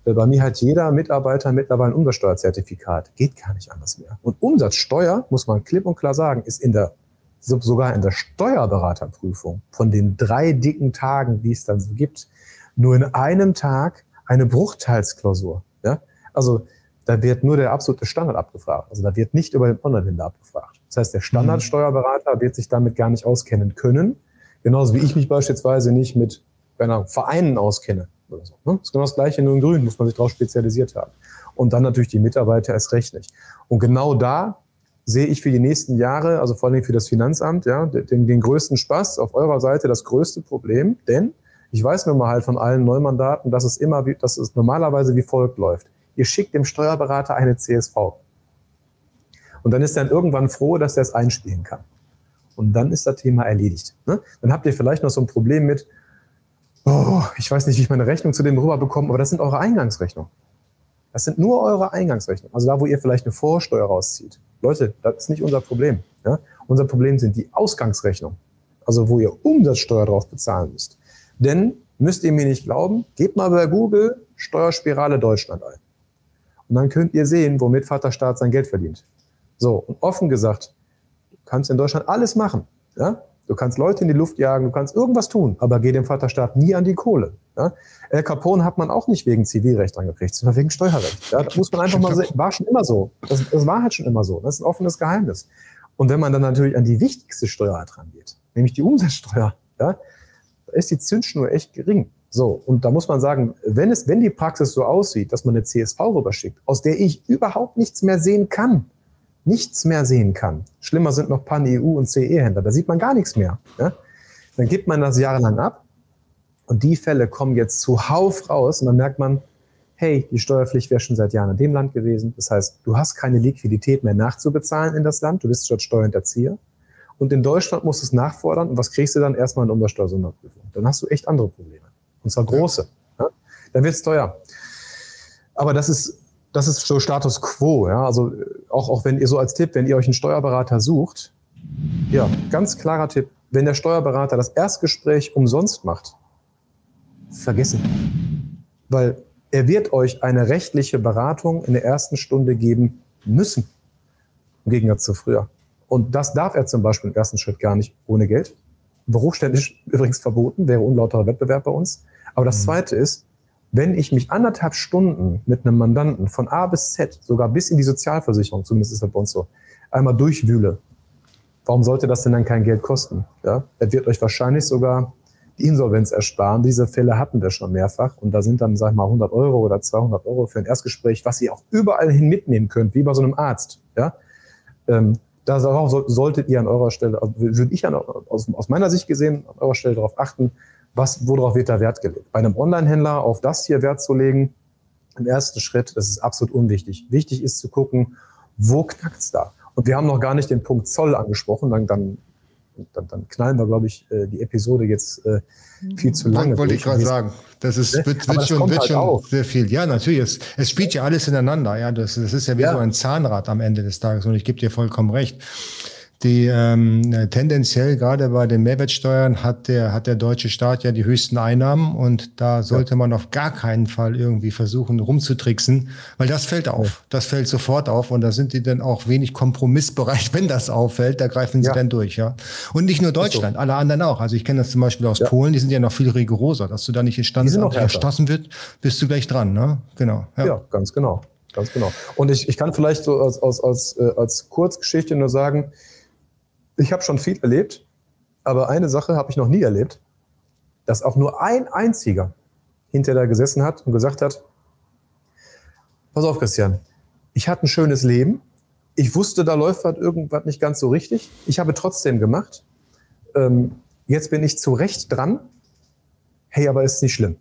bei mir hat jeder Mitarbeiter mittlerweile ein Umsatzsteuerzertifikat. Geht gar nicht anders mehr. Und Umsatzsteuer, muss man klipp und klar sagen, ist in der, sogar in der Steuerberaterprüfung von den drei dicken Tagen, die es dann so gibt, nur in einem Tag eine Bruchteilsklausur. Ja? Also da wird nur der absolute Standard abgefragt. Also da wird nicht über den Online-Händler abgefragt. Das heißt, der Standardsteuerberater wird sich damit gar nicht auskennen können Genauso wie ich mich beispielsweise nicht mit einer Vereinen auskenne. Oder so, ne? Das ist genau das Gleiche, nur in Grün muss man sich darauf spezialisiert haben. Und dann natürlich die Mitarbeiter erst recht nicht. Und genau da sehe ich für die nächsten Jahre, also vor allem für das Finanzamt, ja, den, den größten Spaß, auf eurer Seite das größte Problem, denn ich weiß nun mal halt von allen Neumandaten, dass es immer, wie, dass es normalerweise wie folgt läuft. Ihr schickt dem Steuerberater eine CSV. Und dann ist er irgendwann froh, dass er es einspielen kann. Und dann ist das Thema erledigt. Ne? Dann habt ihr vielleicht noch so ein Problem mit, oh, ich weiß nicht, wie ich meine Rechnung zu dem rüberbekomme, aber das sind eure Eingangsrechnungen. Das sind nur eure Eingangsrechnungen. Also da, wo ihr vielleicht eine Vorsteuer rauszieht. Leute, das ist nicht unser Problem. Ja? Unser Problem sind die Ausgangsrechnungen. Also wo ihr Umsatzsteuer drauf bezahlen müsst. Denn, müsst ihr mir nicht glauben, gebt mal bei Google Steuerspirale Deutschland ein. Und dann könnt ihr sehen, womit Vaterstaat sein Geld verdient. So, und offen gesagt, kannst in Deutschland alles machen. Ja? Du kannst Leute in die Luft jagen, du kannst irgendwas tun, aber geh dem Vaterstaat nie an die Kohle. Ja? El Capone hat man auch nicht wegen Zivilrecht angekriegt, sondern wegen Steuerrecht. Ja? Da muss man einfach mal sehen, war schon immer so. Das, das war halt schon immer so. Das ist ein offenes Geheimnis. Und wenn man dann natürlich an die wichtigste Steuerart rangeht, nämlich die Umsatzsteuer, ja, da ist die Zündschnur echt gering. So, und da muss man sagen, wenn es, wenn die Praxis so aussieht, dass man eine CSV rüberschickt, aus der ich überhaupt nichts mehr sehen kann, nichts mehr sehen kann. Schlimmer sind noch Pan-EU und CE-Händler. Da sieht man gar nichts mehr. Ja? Dann gibt man das jahrelang ab und die Fälle kommen jetzt zuhauf raus und dann merkt man, hey, die Steuerpflicht wäre schon seit Jahren in dem Land gewesen. Das heißt, du hast keine Liquidität mehr nachzubezahlen in das Land. Du bist dort Steuerhinterzieher. Und in Deutschland musst du es nachfordern. Und was kriegst du dann? Erstmal eine Umsatzsteuersonderprüfung. Dann hast du echt andere Probleme. Und zwar große. Ja. Dann wird es teuer. Aber das ist, das ist so Status quo. Ja? Also auch, auch wenn ihr so als Tipp, wenn ihr euch einen Steuerberater sucht, ja, ganz klarer Tipp. Wenn der Steuerberater das Erstgespräch umsonst macht, vergessen. Weil er wird euch eine rechtliche Beratung in der ersten Stunde geben müssen. Im Gegensatz zu früher. Und das darf er zum Beispiel im ersten Schritt gar nicht ohne Geld. Berufsständisch übrigens verboten, wäre unlauterer Wettbewerb bei uns. Aber das mhm. Zweite ist, wenn ich mich anderthalb Stunden mit einem Mandanten von A bis Z, sogar bis in die Sozialversicherung, zumindest ist das bei uns so, einmal durchwühle, warum sollte das denn dann kein Geld kosten? Ja? Er wird euch wahrscheinlich sogar die Insolvenz ersparen. Diese Fälle hatten wir schon mehrfach und da sind dann, sag ich mal, 100 Euro oder 200 Euro für ein Erstgespräch, was ihr auch überall hin mitnehmen könnt, wie bei so einem Arzt. Ja? Ähm, da solltet ihr an eurer Stelle, also würde ich an, aus, aus meiner Sicht gesehen, an eurer Stelle darauf achten, was, worauf wird da Wert gelegt? Bei einem Online-Händler auf das hier Wert zu legen, im ersten Schritt, das ist absolut unwichtig. Wichtig ist zu gucken, wo knackt's da? Und wir haben noch gar nicht den Punkt Zoll angesprochen, dann, dann dann, dann knallen wir, glaube ich, äh, die Episode jetzt äh, viel zu lange. Wollte ich gerade sagen. Das ist, ne? wird, wird schon, wird halt schon sehr viel. Ja, natürlich. Es, es spielt ja alles ineinander. Ja, das, das ist ja wie ja. so ein Zahnrad am Ende des Tages. Und ich gebe dir vollkommen recht die ähm, tendenziell gerade bei den Mehrwertsteuern hat der, hat der deutsche Staat ja die höchsten Einnahmen und da sollte ja. man auf gar keinen Fall irgendwie versuchen rumzutricksen, weil das fällt auf. Ja. Das fällt sofort auf und da sind die dann auch wenig kompromissbereit, wenn das auffällt, da greifen sie ja. dann durch, ja. Und nicht nur Deutschland, so. alle anderen auch. Also ich kenne das zum Beispiel aus Polen, die sind ja noch viel rigoroser, dass du da nicht in Standesamt erstossen wird, bist du gleich dran, ne? Genau. Ja, ganz genau. Ganz genau. Und ich, ich kann vielleicht so als, als, als, äh, als Kurzgeschichte nur sagen, ich habe schon viel erlebt, aber eine Sache habe ich noch nie erlebt, dass auch nur ein einziger hinter da gesessen hat und gesagt hat, pass auf, Christian, ich hatte ein schönes Leben, ich wusste, da läuft was irgendwas nicht ganz so richtig, ich habe trotzdem gemacht, ähm, jetzt bin ich zu Recht dran, hey, aber ist nicht schlimm.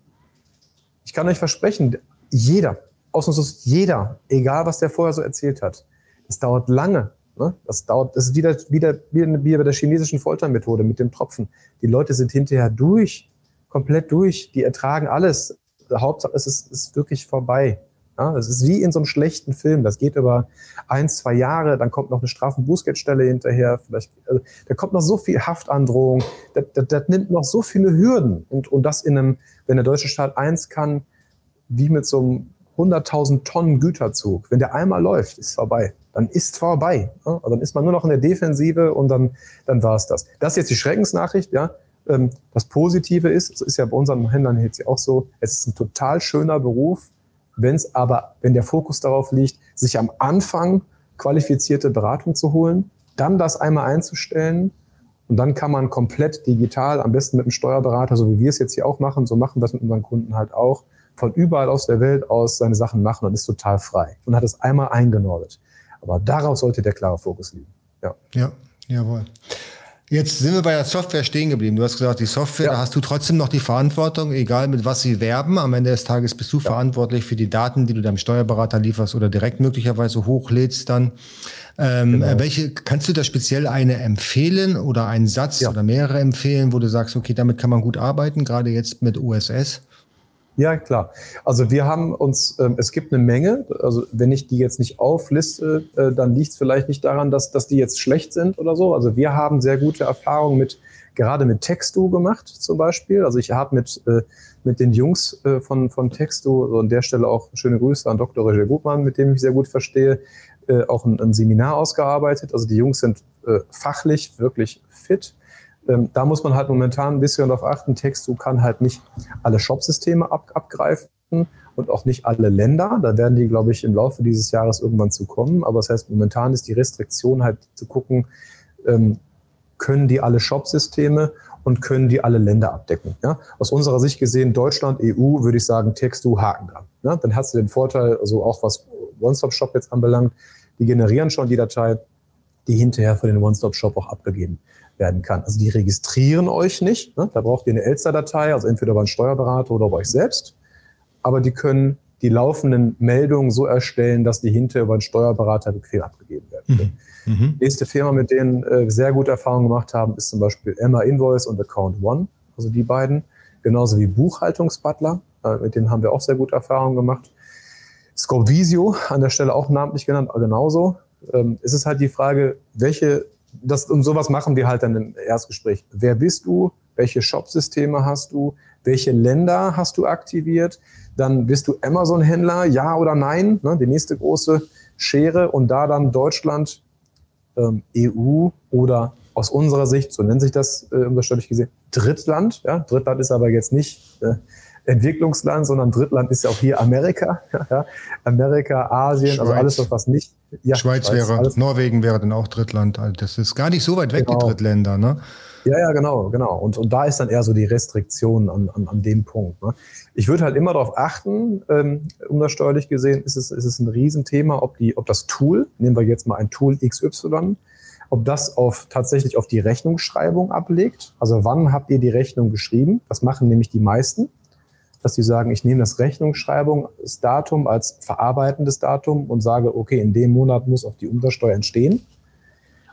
Ich kann euch versprechen, jeder, ausnahmslos jeder, egal was der vorher so erzählt hat, es dauert lange, Ne? Das dauert, das ist wieder, wieder, wie bei der chinesischen Foltermethode mit dem Tropfen. Die Leute sind hinterher durch, komplett durch, die ertragen alles. Hauptsache, es ist, ist wirklich vorbei. Ja, es ist wie in so einem schlechten Film. Das geht über ein, zwei Jahre, dann kommt noch eine Strafen Bußgeldstelle hinterher. Vielleicht, also, da kommt noch so viel Haftandrohung. Das, das, das nimmt noch so viele Hürden. Und, und das in einem, wenn der deutsche Staat eins kann, wie mit so einem 100.000 Tonnen Güterzug. Wenn der einmal läuft, ist vorbei dann ist vorbei. Ja? Also dann ist man nur noch in der Defensive und dann, dann war es das. Das ist jetzt die Schreckensnachricht, ja. Ähm, das Positive ist, das ist ja bei unseren Händlern jetzt auch so, es ist ein total schöner Beruf, wenn es aber, wenn der Fokus darauf liegt, sich am Anfang qualifizierte Beratung zu holen, dann das einmal einzustellen und dann kann man komplett digital, am besten mit einem Steuerberater, so wie wir es jetzt hier auch machen, so machen wir es mit unseren Kunden halt auch, von überall aus der Welt aus seine Sachen machen und ist total frei und hat es einmal eingenordet. Aber darauf sollte der klare Fokus liegen. Ja, ja jawohl. Jetzt sind wir bei der Software stehen geblieben. Du hast gesagt, die Software, ja. da hast du trotzdem noch die Verantwortung, egal mit was sie werben. Am Ende des Tages bist du ja. verantwortlich für die Daten, die du deinem Steuerberater lieferst oder direkt möglicherweise hochlädst dann. Ähm, genau. Welche kannst du da speziell eine empfehlen oder einen Satz ja. oder mehrere empfehlen, wo du sagst, okay, damit kann man gut arbeiten, gerade jetzt mit USS? Ja, klar. Also wir haben uns, ähm, es gibt eine Menge, also wenn ich die jetzt nicht aufliste, äh, dann liegt es vielleicht nicht daran, dass, dass die jetzt schlecht sind oder so. Also wir haben sehr gute Erfahrungen mit, gerade mit Textu gemacht zum Beispiel. Also ich habe mit, äh, mit den Jungs äh, von, von Textu, also an der Stelle auch schöne Grüße an Dr. Roger Gutmann, mit dem ich sehr gut verstehe, äh, auch ein, ein Seminar ausgearbeitet. Also die Jungs sind äh, fachlich wirklich fit ähm, da muss man halt momentan ein bisschen darauf achten, Textu kann halt nicht alle Shop-Systeme ab, abgreifen und auch nicht alle Länder. Da werden die, glaube ich, im Laufe dieses Jahres irgendwann zu kommen. Aber das heißt, momentan ist die Restriktion halt zu gucken, ähm, können die alle Shop-Systeme und können die alle Länder abdecken. Ja? Aus unserer Sicht gesehen, Deutschland, EU, würde ich sagen, Textu, Haken dran. Ja? Dann hast du den Vorteil, also auch was One-Stop-Shop jetzt anbelangt, die generieren schon die Datei, die hinterher für den One-Stop-Shop auch abgegeben werden kann. Also die registrieren euch nicht. Ne? Da braucht ihr eine Elster-Datei, also entweder über einen Steuerberater oder bei euch selbst. Aber die können die laufenden Meldungen so erstellen, dass die hinterher über einen Steuerberater bequem abgegeben werden können. Mhm. Mhm. Nächste Firma, mit denen äh, sehr gute Erfahrungen gemacht haben, ist zum Beispiel Emma Invoice und Account One, also die beiden. Genauso wie Buchhaltungsbutler, äh, mit denen haben wir auch sehr gute Erfahrungen gemacht. Scope an der Stelle auch namentlich genannt, genauso. Ähm, es ist halt die Frage, welche, das, und sowas machen wir halt dann im Erstgespräch. Wer bist du? Welche Shopsysteme hast du? Welche Länder hast du aktiviert? Dann bist du Amazon-Händler, ja oder nein? Ne, die nächste große Schere und da dann Deutschland, ähm, EU oder aus unserer Sicht, so nennt sich das äh, unterstützlich gesehen, Drittland. Ja? Drittland ist aber jetzt nicht äh, Entwicklungsland, sondern Drittland ist ja auch hier Amerika. Ja? Amerika, Asien, also Schweiz. also alles, was nicht. Ja, Schweiz, Schweiz wäre, alles. Norwegen wäre dann auch Drittland. Also das ist gar nicht so weit weg, genau. die Drittländer. Ne? Ja, ja, genau, genau. Und, und da ist dann eher so die Restriktion an, an, an dem Punkt. Ne? Ich würde halt immer darauf achten, ähm, umsatzsteuerlich gesehen, ist es, ist es ein Riesenthema, ob, die, ob das Tool, nehmen wir jetzt mal ein Tool XY, ob das auf, tatsächlich auf die Rechnungsschreibung ablegt. Also wann habt ihr die Rechnung geschrieben? Das machen nämlich die meisten, dass sie sagen, ich nehme das Rechnungsschreibung, das Datum als verarbeitendes Datum und sage, okay, in dem Monat muss auch die Umsatzsteuer entstehen.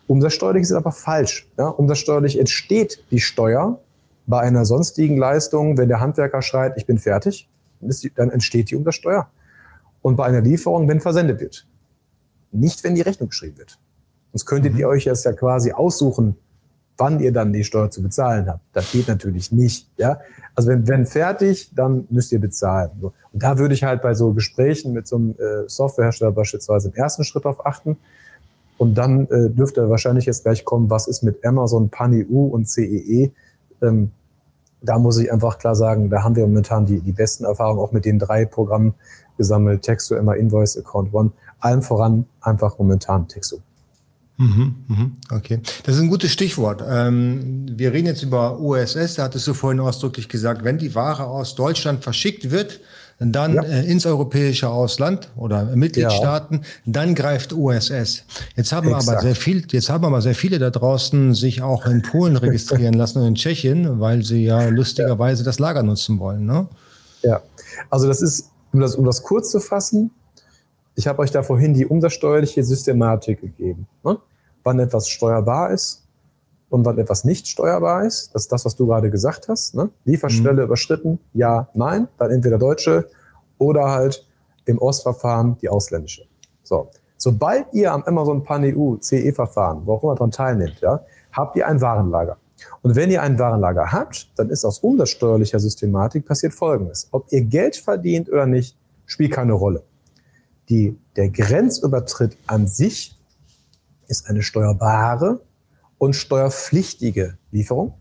Umsatzsteuerlich ist aber falsch. Ja? Umsatzsteuerlich entsteht die Steuer bei einer sonstigen Leistung, wenn der Handwerker schreit, ich bin fertig, dann entsteht die Umsatzsteuer. Und bei einer Lieferung, wenn versendet wird. Nicht, wenn die Rechnung geschrieben wird. Sonst könntet mhm. ihr euch jetzt ja quasi aussuchen, wann ihr dann die Steuer zu bezahlen habt. Das geht natürlich nicht. Ja? Also wenn, wenn fertig, dann müsst ihr bezahlen. Und da würde ich halt bei so Gesprächen mit so einem äh, Softwarehersteller beispielsweise im ersten Schritt darauf achten, und dann äh, dürfte wahrscheinlich jetzt gleich kommen, was ist mit Amazon, PanEU und CEE. E? Ähm, da muss ich einfach klar sagen, da haben wir momentan die, die besten Erfahrungen auch mit den drei Programmen gesammelt. Texto, Emma Invoice, Account One. Allem voran einfach momentan Texto. Okay, das ist ein gutes Stichwort. Ähm, wir reden jetzt über USS, da hattest du vorhin ausdrücklich gesagt, wenn die Ware aus Deutschland verschickt wird, dann ja. äh, ins europäische Ausland oder Mitgliedstaaten, ja. dann greift USS. Jetzt haben Exakt. aber sehr viel, jetzt haben aber sehr viele da draußen sich auch in Polen registrieren lassen und in Tschechien, weil sie ja lustigerweise ja. das Lager nutzen wollen. Ne? Ja, also das ist, um das, um das kurz zu fassen, ich habe euch da vorhin die umsatzsteuerliche Systematik gegeben. Ne? Wann etwas steuerbar ist und wann etwas nicht steuerbar ist. Das ist das, was du gerade gesagt hast. Ne? Lieferstelle mhm. überschritten, ja, nein. Dann entweder deutsche oder halt im Ostverfahren die ausländische. So. Sobald ihr am Amazon Pan-EU CE-Verfahren, wo auch immer dran teilnimmt, ja, habt ihr ein Warenlager. Und wenn ihr ein Warenlager habt, dann ist aus umsatzsteuerlicher Systematik passiert Folgendes. Ob ihr Geld verdient oder nicht, spielt keine Rolle die, der Grenzübertritt an sich ist eine steuerbare und steuerpflichtige Lieferung,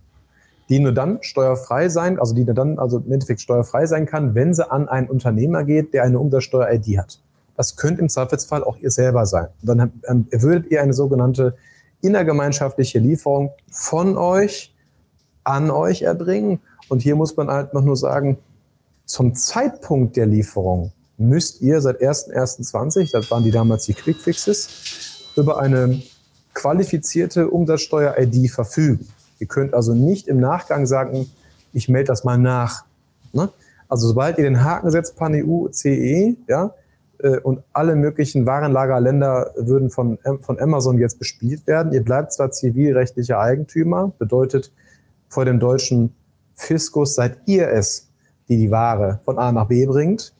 die nur dann steuerfrei sein, also die nur dann, also im Endeffekt steuerfrei sein kann, wenn sie an einen Unternehmer geht, der eine Umsatzsteuer-ID hat. Das könnte im Zweifelsfall auch ihr selber sein. Und dann ähm, würdet ihr eine sogenannte innergemeinschaftliche Lieferung von euch an euch erbringen. Und hier muss man halt noch nur sagen, zum Zeitpunkt der Lieferung müsst ihr seit 1.1.20, das waren die damals die Quickfixes, über eine qualifizierte Umsatzsteuer-ID verfügen. Ihr könnt also nicht im Nachgang sagen, ich melde das mal nach. Ne? Also sobald ihr den Haken setzt, PAN-EU, CE, ja, äh, und alle möglichen Warenlagerländer würden von, von Amazon jetzt bespielt werden. Ihr bleibt zwar zivilrechtlicher Eigentümer, bedeutet vor dem deutschen Fiskus seid ihr es, die die Ware von A nach B bringt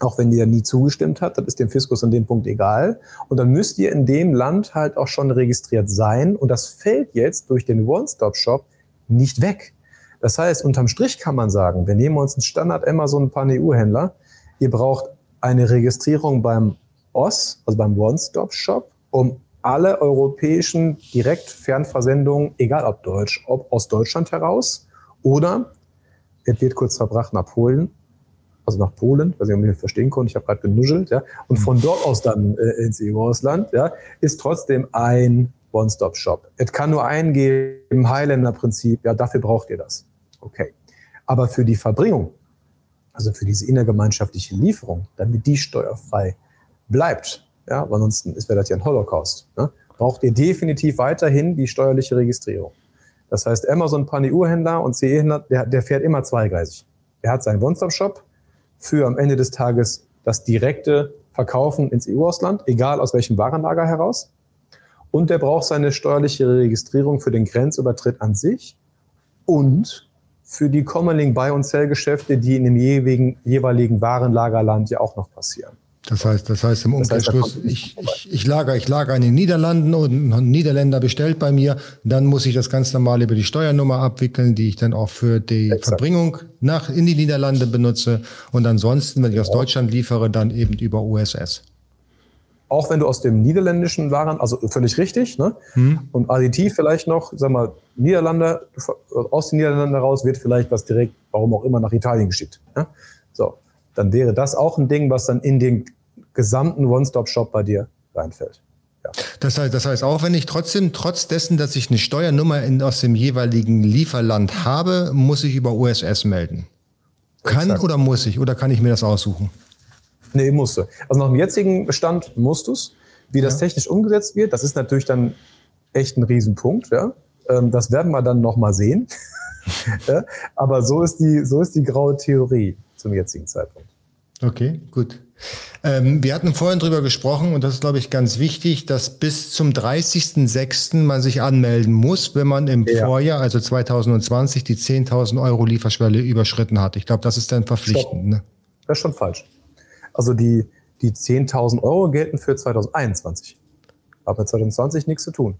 auch wenn ihr nie zugestimmt hat, das ist dem Fiskus an dem Punkt egal. Und dann müsst ihr in dem Land halt auch schon registriert sein. Und das fällt jetzt durch den One-Stop-Shop nicht weg. Das heißt, unterm Strich kann man sagen, wir nehmen uns einen Standard Amazon Pan-EU-Händler. Ihr braucht eine Registrierung beim OS, also beim One-Stop-Shop, um alle europäischen Direktfernversendungen, egal ob Deutsch, ob aus Deutschland heraus oder es wird kurz verbracht nach Polen also nach Polen, was ich mich verstehen konnte, ich habe gerade genuschelt, ja, und von mhm. dort aus dann äh, ins EU-Ausland, ja, ist trotzdem ein One-Stop-Shop. Es kann nur einen geben, Highlander-Prinzip, ja, dafür braucht ihr das. Okay. Aber für die Verbringung, also für diese innergemeinschaftliche Lieferung, damit die steuerfrei bleibt, ja, weil ansonsten wäre das ja ein Holocaust, ne, braucht ihr definitiv weiterhin die steuerliche Registrierung. Das heißt, Amazon Pan-EU-Händler und CE-Händler, der, der fährt immer zweigleisig. Er hat seinen One-Stop-Shop, für am Ende des Tages das direkte Verkaufen ins EU-Ausland, egal aus welchem Warenlager heraus. Und der braucht seine steuerliche Registrierung für den Grenzübertritt an sich und für die Commerling Buy- und Sell-Geschäfte, die in dem jeweiligen Warenlagerland ja auch noch passieren. Das heißt, das heißt im Umkehrschluss, das heißt, ich, ich, ich lager, ich lager in den Niederlanden und ein Niederländer bestellt bei mir, dann muss ich das ganz normal über die Steuernummer abwickeln, die ich dann auch für die Exakt. Verbringung nach in die Niederlande benutze. Und ansonsten, wenn ich aus Deutschland liefere, dann eben über USS. Auch wenn du aus dem niederländischen Waren, also völlig richtig, ne? Hm. Und additiv vielleicht noch, sag mal, Niederlande, aus den Niederlanden raus wird vielleicht was direkt, warum auch immer, nach Italien geschickt. Ne? So dann wäre das auch ein Ding, was dann in den gesamten One-Stop-Shop bei dir reinfällt. Ja. Das heißt, das heißt, auch wenn ich trotzdem, trotz dessen, dass ich eine Steuernummer in, aus dem jeweiligen Lieferland habe, muss ich über USS melden. Kann Exakt. oder muss ich? Oder kann ich mir das aussuchen? Nee, musst du. Also nach dem jetzigen Bestand musst du es. Wie das ja. technisch umgesetzt wird, das ist natürlich dann echt ein Riesenpunkt. Ja? Ähm, das werden wir dann nochmal sehen. Aber so ist, die, so ist die graue Theorie zum jetzigen Zeitpunkt. Okay, gut. Ähm, wir hatten vorhin drüber gesprochen und das ist, glaube ich, ganz wichtig, dass bis zum 30.06. man sich anmelden muss, wenn man im ja. Vorjahr, also 2020, die 10.000 Euro Lieferschwelle überschritten hat. Ich glaube, das ist dann verpflichtend. Ne? Das ist schon falsch. Also die, die 10.000 Euro gelten für 2021. Aber 2020 nichts zu tun.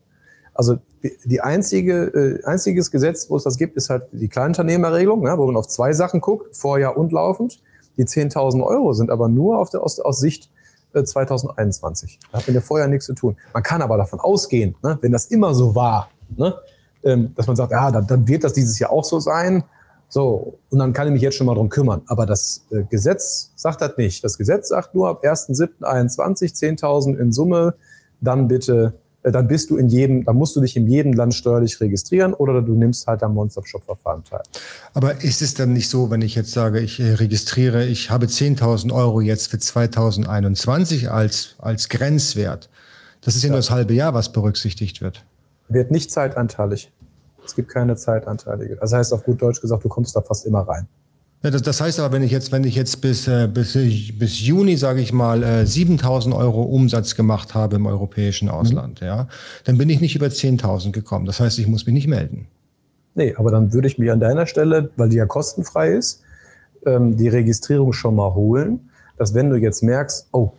Also die einzige, äh, einziges Gesetz, wo es das gibt, ist halt die Kleinunternehmerregelung, ja, wo man auf zwei Sachen guckt, Vorjahr und laufend. Die 10.000 Euro sind aber nur auf der, aus, aus Sicht äh, 2021. Da hat mit dem Vorjahr nichts zu tun. Man kann aber davon ausgehen, ne, wenn das immer so war, ne, ähm, dass man sagt, ja, dann, dann wird das dieses Jahr auch so sein. So, und dann kann ich mich jetzt schon mal drum kümmern. Aber das äh, Gesetz sagt das nicht. Das Gesetz sagt nur ab 1.7.21 10.000 in Summe, dann bitte dann bist du in jedem, dann musst du dich in jedem Land steuerlich registrieren oder du nimmst halt am One-Stop-Shop-Verfahren teil. Aber ist es dann nicht so, wenn ich jetzt sage, ich äh, registriere, ich habe 10.000 Euro jetzt für 2021 als, als Grenzwert? Das ist ja, nur das halbe Jahr, was berücksichtigt wird. Wird nicht zeitanteilig. Es gibt keine zeitanteilige. Das heißt auf gut Deutsch gesagt, du kommst da fast immer rein. Ja, das, das, heißt aber, wenn ich jetzt, wenn ich jetzt bis, äh, bis, bis Juni, sage ich mal, äh, 7.000 Euro Umsatz gemacht habe im europäischen mhm. Ausland, mhm. ja, dann bin ich nicht über 10.000 gekommen. Das heißt, ich muss mich nicht melden. Nee, aber dann würde ich mich an deiner Stelle, weil die ja kostenfrei ist, ähm, die Registrierung schon mal holen, dass wenn du jetzt merkst, oh,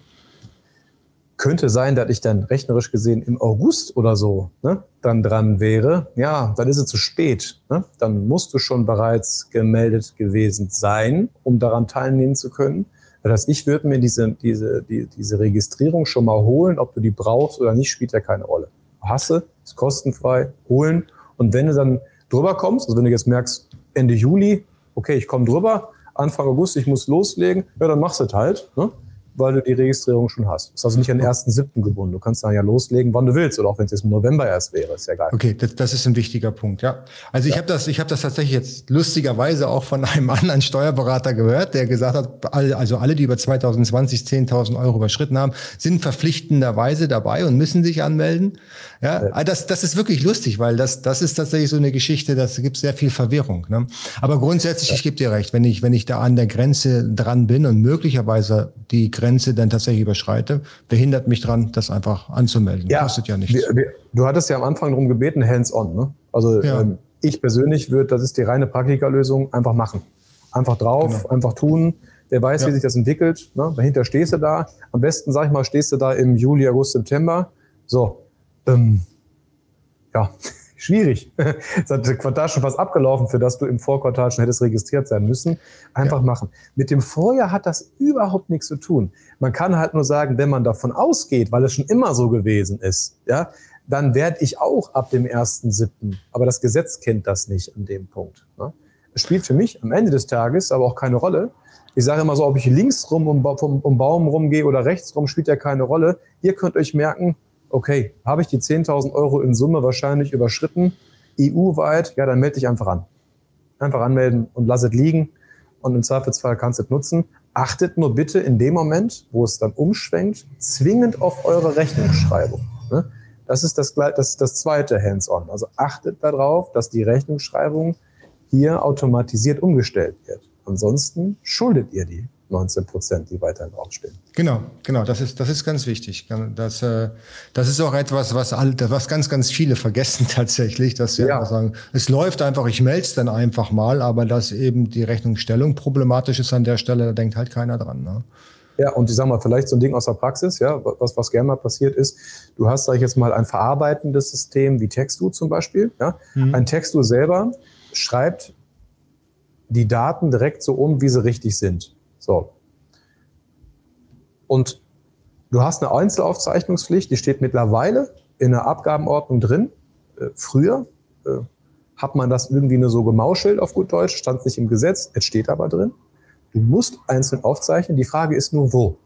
könnte sein, dass ich dann rechnerisch gesehen im August oder so ne, dann dran wäre. Ja, dann ist es zu spät. Ne? Dann musst du schon bereits gemeldet gewesen sein, um daran teilnehmen zu können. Das heißt, ich würde mir diese, diese, die, diese Registrierung schon mal holen. Ob du die brauchst oder nicht, spielt ja keine Rolle. Hasse, ist kostenfrei, holen. Und wenn du dann drüber kommst, also wenn du jetzt merkst, Ende Juli, okay, ich komme drüber, Anfang August, ich muss loslegen, ja, dann machst du es halt. Ne? Weil du die Registrierung schon hast. Ist also nicht an den 1.7. gebunden. Du kannst dann ja loslegen, wann du willst, oder auch wenn es jetzt im November erst wäre, ist ja geil. Okay, das, das ist ein wichtiger Punkt, ja. Also ich ja. habe das, ich habe das tatsächlich jetzt lustigerweise auch von einem anderen Steuerberater gehört, der gesagt hat, also alle, die über 2020 10.000 Euro überschritten haben, sind verpflichtenderweise dabei und müssen sich anmelden. Ja, ja. das, das ist wirklich lustig, weil das, das ist tatsächlich so eine Geschichte, das gibt sehr viel Verwirrung. Ne? Aber grundsätzlich, ja. ich gebe dir recht, wenn ich, wenn ich da an der Grenze dran bin und möglicherweise die Grenze dann tatsächlich überschreite, behindert mich dran, das einfach anzumelden. Ja, Kostet ja nichts. Wir, wir, du hattest ja am Anfang darum gebeten, hands-on. Ne? Also ja. ähm, ich persönlich würde, das ist die reine Praktikerlösung, einfach machen. Einfach drauf, genau. einfach tun. Wer weiß, ja. wie sich das entwickelt. Ne? Dahinter stehst du da. Am besten, sag ich mal, stehst du da im Juli, August, September. So, ähm, ja, schwierig. Es hat Quartal schon fast abgelaufen, für das du im Vorquartal schon hättest registriert sein müssen. Einfach ja. machen. Mit dem Vorjahr hat das überhaupt nichts zu tun. Man kann halt nur sagen, wenn man davon ausgeht, weil es schon immer so gewesen ist, ja, dann werde ich auch ab dem 1.7. Aber das Gesetz kennt das nicht an dem Punkt. Ne? Es spielt für mich am Ende des Tages aber auch keine Rolle. Ich sage immer so, ob ich links rum um, um, um Baum rumgehe oder rechts rum, spielt ja keine Rolle. Ihr könnt euch merken, okay, habe ich die 10.000 Euro in Summe wahrscheinlich überschritten, EU-weit, ja, dann melde dich einfach an. Einfach anmelden und lass es liegen und im Zweifelsfall kannst du es nutzen. Achtet nur bitte in dem Moment, wo es dann umschwenkt, zwingend auf eure Rechnungsschreibung. Ne? Das ist das, das, das zweite Hands-on. Also achtet darauf, dass die Rechnungsschreibung hier automatisiert umgestellt wird. Ansonsten schuldet ihr die. 19 Prozent, die weiterhin draufstehen. Genau, genau, das ist, das ist ganz wichtig. Das, äh, das ist auch etwas, was, all, was ganz, ganz viele vergessen tatsächlich, dass sie ja. sagen, es läuft einfach, ich melde es dann einfach mal, aber dass eben die Rechnungsstellung problematisch ist an der Stelle, da denkt halt keiner dran. Ne? Ja, und ich sag mal, vielleicht so ein Ding aus der Praxis, ja, was, was gerne mal passiert ist, du hast, sag ich jetzt mal, ein verarbeitendes System wie Textu zum Beispiel. Ja? Mhm. Ein Textu selber schreibt die Daten direkt so um, wie sie richtig sind. So. Und du hast eine Einzelaufzeichnungspflicht, die steht mittlerweile in der Abgabenordnung drin. Äh, früher äh, hat man das irgendwie nur so gemauschelt auf gut Deutsch, stand nicht im Gesetz, es steht aber drin. Du musst einzeln aufzeichnen. Die Frage ist nur, wo.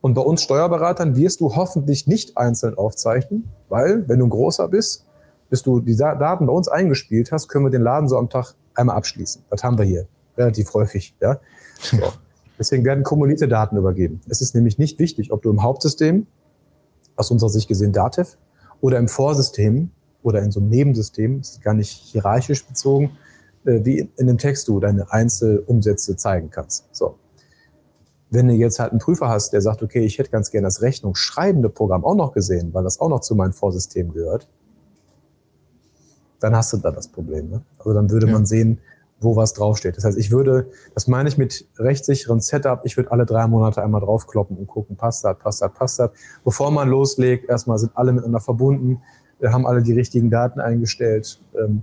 Und bei uns Steuerberatern wirst du hoffentlich nicht einzeln aufzeichnen, weil wenn du ein großer bist, bis du die Daten bei uns eingespielt hast, können wir den Laden so am Tag einmal abschließen. Das haben wir hier relativ häufig. Ja? So. Deswegen werden kumulierte Daten übergeben. Es ist nämlich nicht wichtig, ob du im Hauptsystem, aus unserer Sicht gesehen Datev, oder im Vorsystem oder in so einem Nebensystem, das ist gar nicht hierarchisch bezogen, äh, wie in dem Text du deine Einzelumsätze zeigen kannst. So. Wenn du jetzt halt einen Prüfer hast, der sagt, okay, ich hätte ganz gerne das rechnungsschreibende Programm auch noch gesehen, weil das auch noch zu meinem Vorsystem gehört, dann hast du da das Problem. Ne? Also dann würde ja. man sehen, wo was draufsteht. Das heißt, ich würde, das meine ich mit rechtssicherem Setup, ich würde alle drei Monate einmal draufkloppen und gucken, passt das, passt das, passt das. Bevor man loslegt, erstmal sind alle miteinander verbunden, wir haben alle die richtigen Daten eingestellt. Ähm,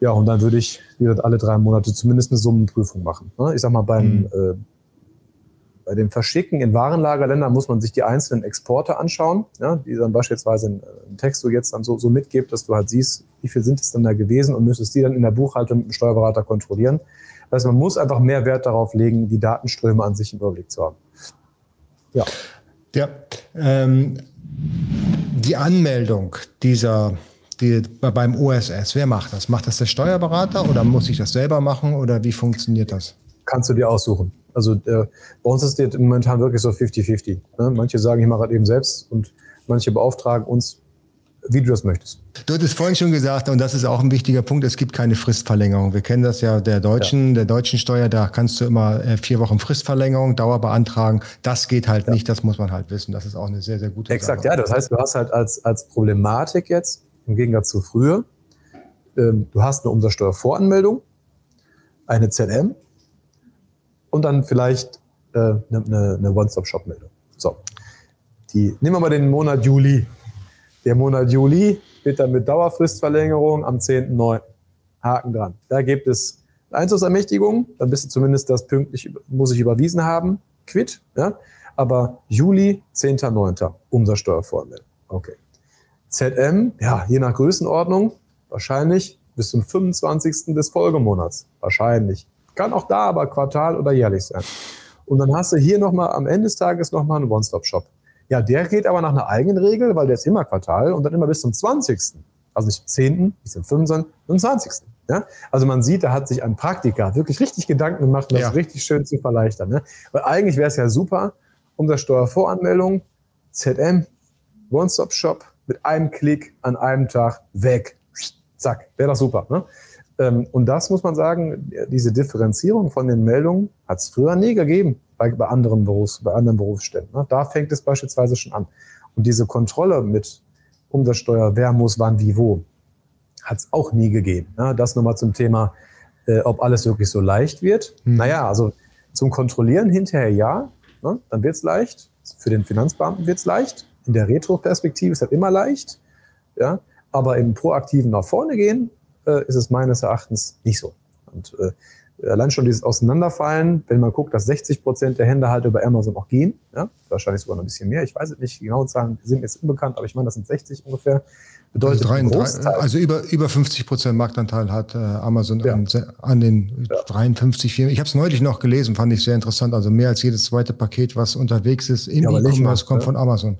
ja, und dann würde ich wie gesagt, alle drei Monate zumindest eine Summenprüfung machen. Ne? Ich sag mal, beim, mhm. Bei dem Verschicken in Warenlagerländern muss man sich die einzelnen Exporte anschauen, ja, die dann beispielsweise ein, ein Text du jetzt dann so, so mitgibt, dass du halt siehst, wie viel sind es dann da gewesen und müsstest die dann in der Buchhaltung mit dem Steuerberater kontrollieren. Das heißt, man muss einfach mehr Wert darauf legen, die Datenströme an sich im Überblick zu haben. Ja. Ja. Ähm, die Anmeldung dieser die, beim OSS, wer macht das? Macht das der Steuerberater oder muss ich das selber machen oder wie funktioniert das? Kannst du dir aussuchen. Also äh, bei uns ist es momentan wirklich so 50-50. Ne? Manche sagen, ich mache das eben selbst und manche beauftragen uns, wie du das möchtest. Du hattest vorhin schon gesagt, und das ist auch ein wichtiger Punkt, es gibt keine Fristverlängerung. Wir kennen das ja der deutschen, ja. der deutschen Steuer, da kannst du immer äh, vier Wochen Fristverlängerung, Dauer beantragen. Das geht halt ja. nicht, das muss man halt wissen. Das ist auch eine sehr, sehr gute Exakt, Sache. ja. Das heißt, du hast halt als, als Problematik jetzt, im Gegensatz zu früher, ähm, du hast eine Umsatzsteuervoranmeldung, eine ZM und dann vielleicht äh, eine, eine One-Stop-Shop-Meldung. So. Die, nehmen wir mal den Monat Juli. Der Monat Juli wird dann mit Dauerfristverlängerung am 10.9. Haken dran. Da gibt es Einzugsermächtigung, dann bist du zumindest das pünktlich, muss ich überwiesen haben, quitt. Ja? Aber Juli, 10.9. Umsatzsteuervoranmeldung. Okay. ZM, ja, je nach Größenordnung, wahrscheinlich bis zum 25. des Folgemonats. Wahrscheinlich. Kann auch da aber Quartal oder jährlich sein. Und dann hast du hier nochmal am Ende des Tages nochmal einen One-Stop-Shop. Ja, der geht aber nach einer eigenen Regel, weil der ist immer Quartal und dann immer bis zum 20. Also nicht zum 10., nicht zum 25., sondern zum 20. Ja? Also man sieht, da hat sich ein Praktiker wirklich richtig Gedanken gemacht, das ja. richtig schön zu verleichtern. Ne? Weil eigentlich wäre es ja super, Umsatzsteuervoranmeldung, ZM, One-Stop-Shop, mit einem Klick an einem Tag weg. Zack, wäre doch super. Ne? Ähm, und das muss man sagen, diese Differenzierung von den Meldungen hat es früher nie gegeben bei, bei, anderen, Berufs-, bei anderen Berufsständen. Ne? Da fängt es beispielsweise schon an. Und diese Kontrolle mit Umsatzsteuer, wer muss wann, wie, wo, hat es auch nie gegeben. Ne? Das nochmal zum Thema, äh, ob alles wirklich so leicht wird. Hm. Naja, also zum Kontrollieren hinterher ja, ne? dann wird es leicht. Für den Finanzbeamten wird es leicht. In der Retro-Perspektive ist das immer leicht. Ja? Aber im Proaktiven nach vorne gehen, äh, ist es meines Erachtens nicht so. Und äh, allein schon dieses Auseinanderfallen, wenn man guckt, dass 60 Prozent der Hände halt über Amazon auch gehen, ja, wahrscheinlich sogar noch ein bisschen mehr, ich weiß es nicht, genau Zahlen sind jetzt unbekannt, aber ich meine, das sind 60 ungefähr. Bedeutet also, 33, also über, über 50 Prozent Marktanteil hat äh, Amazon ja. an, an, den ja. 53 Firmen. Ich habe es neulich noch gelesen, fand ich sehr interessant. Also mehr als jedes zweite Paket, was unterwegs ist im ja, E-Commerce, kommt von Amazon.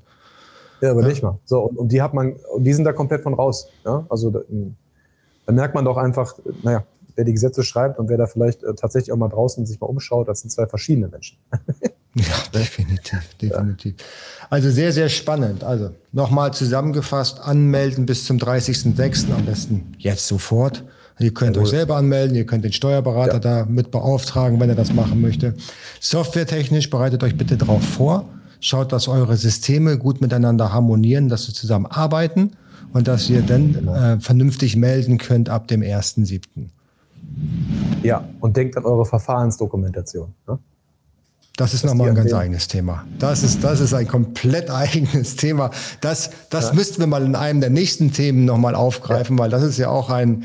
Ja, aber nicht mal. So, und, und, die hat man, und die sind da komplett von raus. Ja? Also da, da merkt man doch einfach, naja, wer die Gesetze schreibt und wer da vielleicht äh, tatsächlich auch mal draußen sich mal umschaut, das sind zwei verschiedene Menschen. ja, definitiv, definitiv. Also sehr, sehr spannend. Also nochmal zusammengefasst, anmelden bis zum 30.06. am besten jetzt sofort. Ihr könnt Jawohl. euch selber anmelden, ihr könnt den Steuerberater ja. da mit beauftragen, wenn er das machen möchte. Softwaretechnisch bereitet euch bitte darauf vor. Schaut, dass eure Systeme gut miteinander harmonieren, dass sie zusammen arbeiten und dass ihr dann äh, vernünftig melden könnt ab dem 1.7. Ja, und denkt an eure Verfahrensdokumentation. Ne? Das ist nochmal ein ganz eigenes Thema. Das ist, das ist ein komplett eigenes Thema. Das, das ja. müssten wir mal in einem der nächsten Themen nochmal aufgreifen, ja. weil das ist ja auch ein,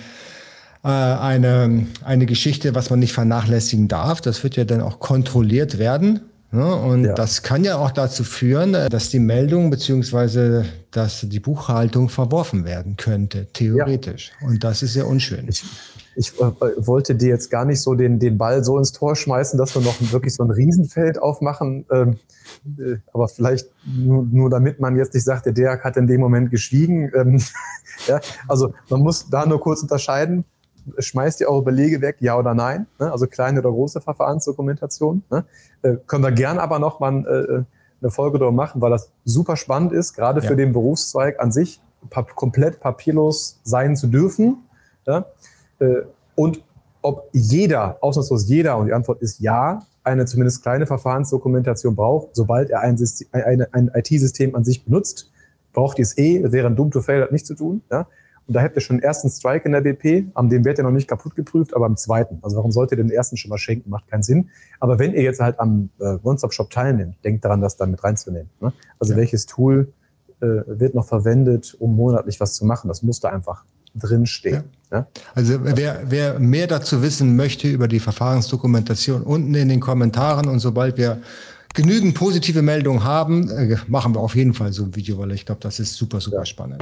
äh, eine, eine Geschichte, was man nicht vernachlässigen darf. Das wird ja dann auch kontrolliert werden. Ne? Und ja. das kann ja auch dazu führen, dass die Meldung beziehungsweise dass die Buchhaltung verworfen werden könnte, theoretisch. Und das ist ja unschön. Ich, ich äh, wollte dir jetzt gar nicht so den, den Ball so ins Tor schmeißen, dass wir noch wirklich so ein Riesenfeld aufmachen. Ähm, äh, aber vielleicht nur, nur damit man jetzt nicht sagt, der DEAG hat in dem Moment geschwiegen. Ähm, ja, also man muss da nur kurz unterscheiden. Schmeißt ihr eure Belege weg, ja oder nein? Ne? Also kleine oder große Verfahrensdokumentation. Ne? Äh, können wir gern aber noch mal äh, eine Folge darüber machen, weil das super spannend ist, gerade ja. für den Berufszweig an sich, pap komplett papierlos sein zu dürfen. Ja? Äh, und ob jeder, ausnahmslos jeder, und die Antwort ist ja, eine zumindest kleine Verfahrensdokumentation braucht, sobald er ein, ein, ein IT-System an sich benutzt, braucht ihr es eh, wäre ein dumm to fail, das nicht zu tun. Ja? Und da habt ihr schon den ersten Strike in der BP, am dem wird ihr noch nicht kaputt geprüft, aber am zweiten. Also warum solltet ihr den ersten schon mal schenken? Macht keinen Sinn. Aber wenn ihr jetzt halt am äh, One-Stop-Shop teilnehmt, denkt daran, das dann mit reinzunehmen. Ne? Also ja. welches Tool äh, wird noch verwendet, um monatlich was zu machen? Das muss da einfach drinstehen. Ja. Ja? Also wer, wer mehr dazu wissen möchte über die Verfahrensdokumentation, unten in den Kommentaren und sobald wir genügend positive Meldungen haben, äh, machen wir auf jeden Fall so ein Video, weil ich glaube, das ist super, super ja. spannend.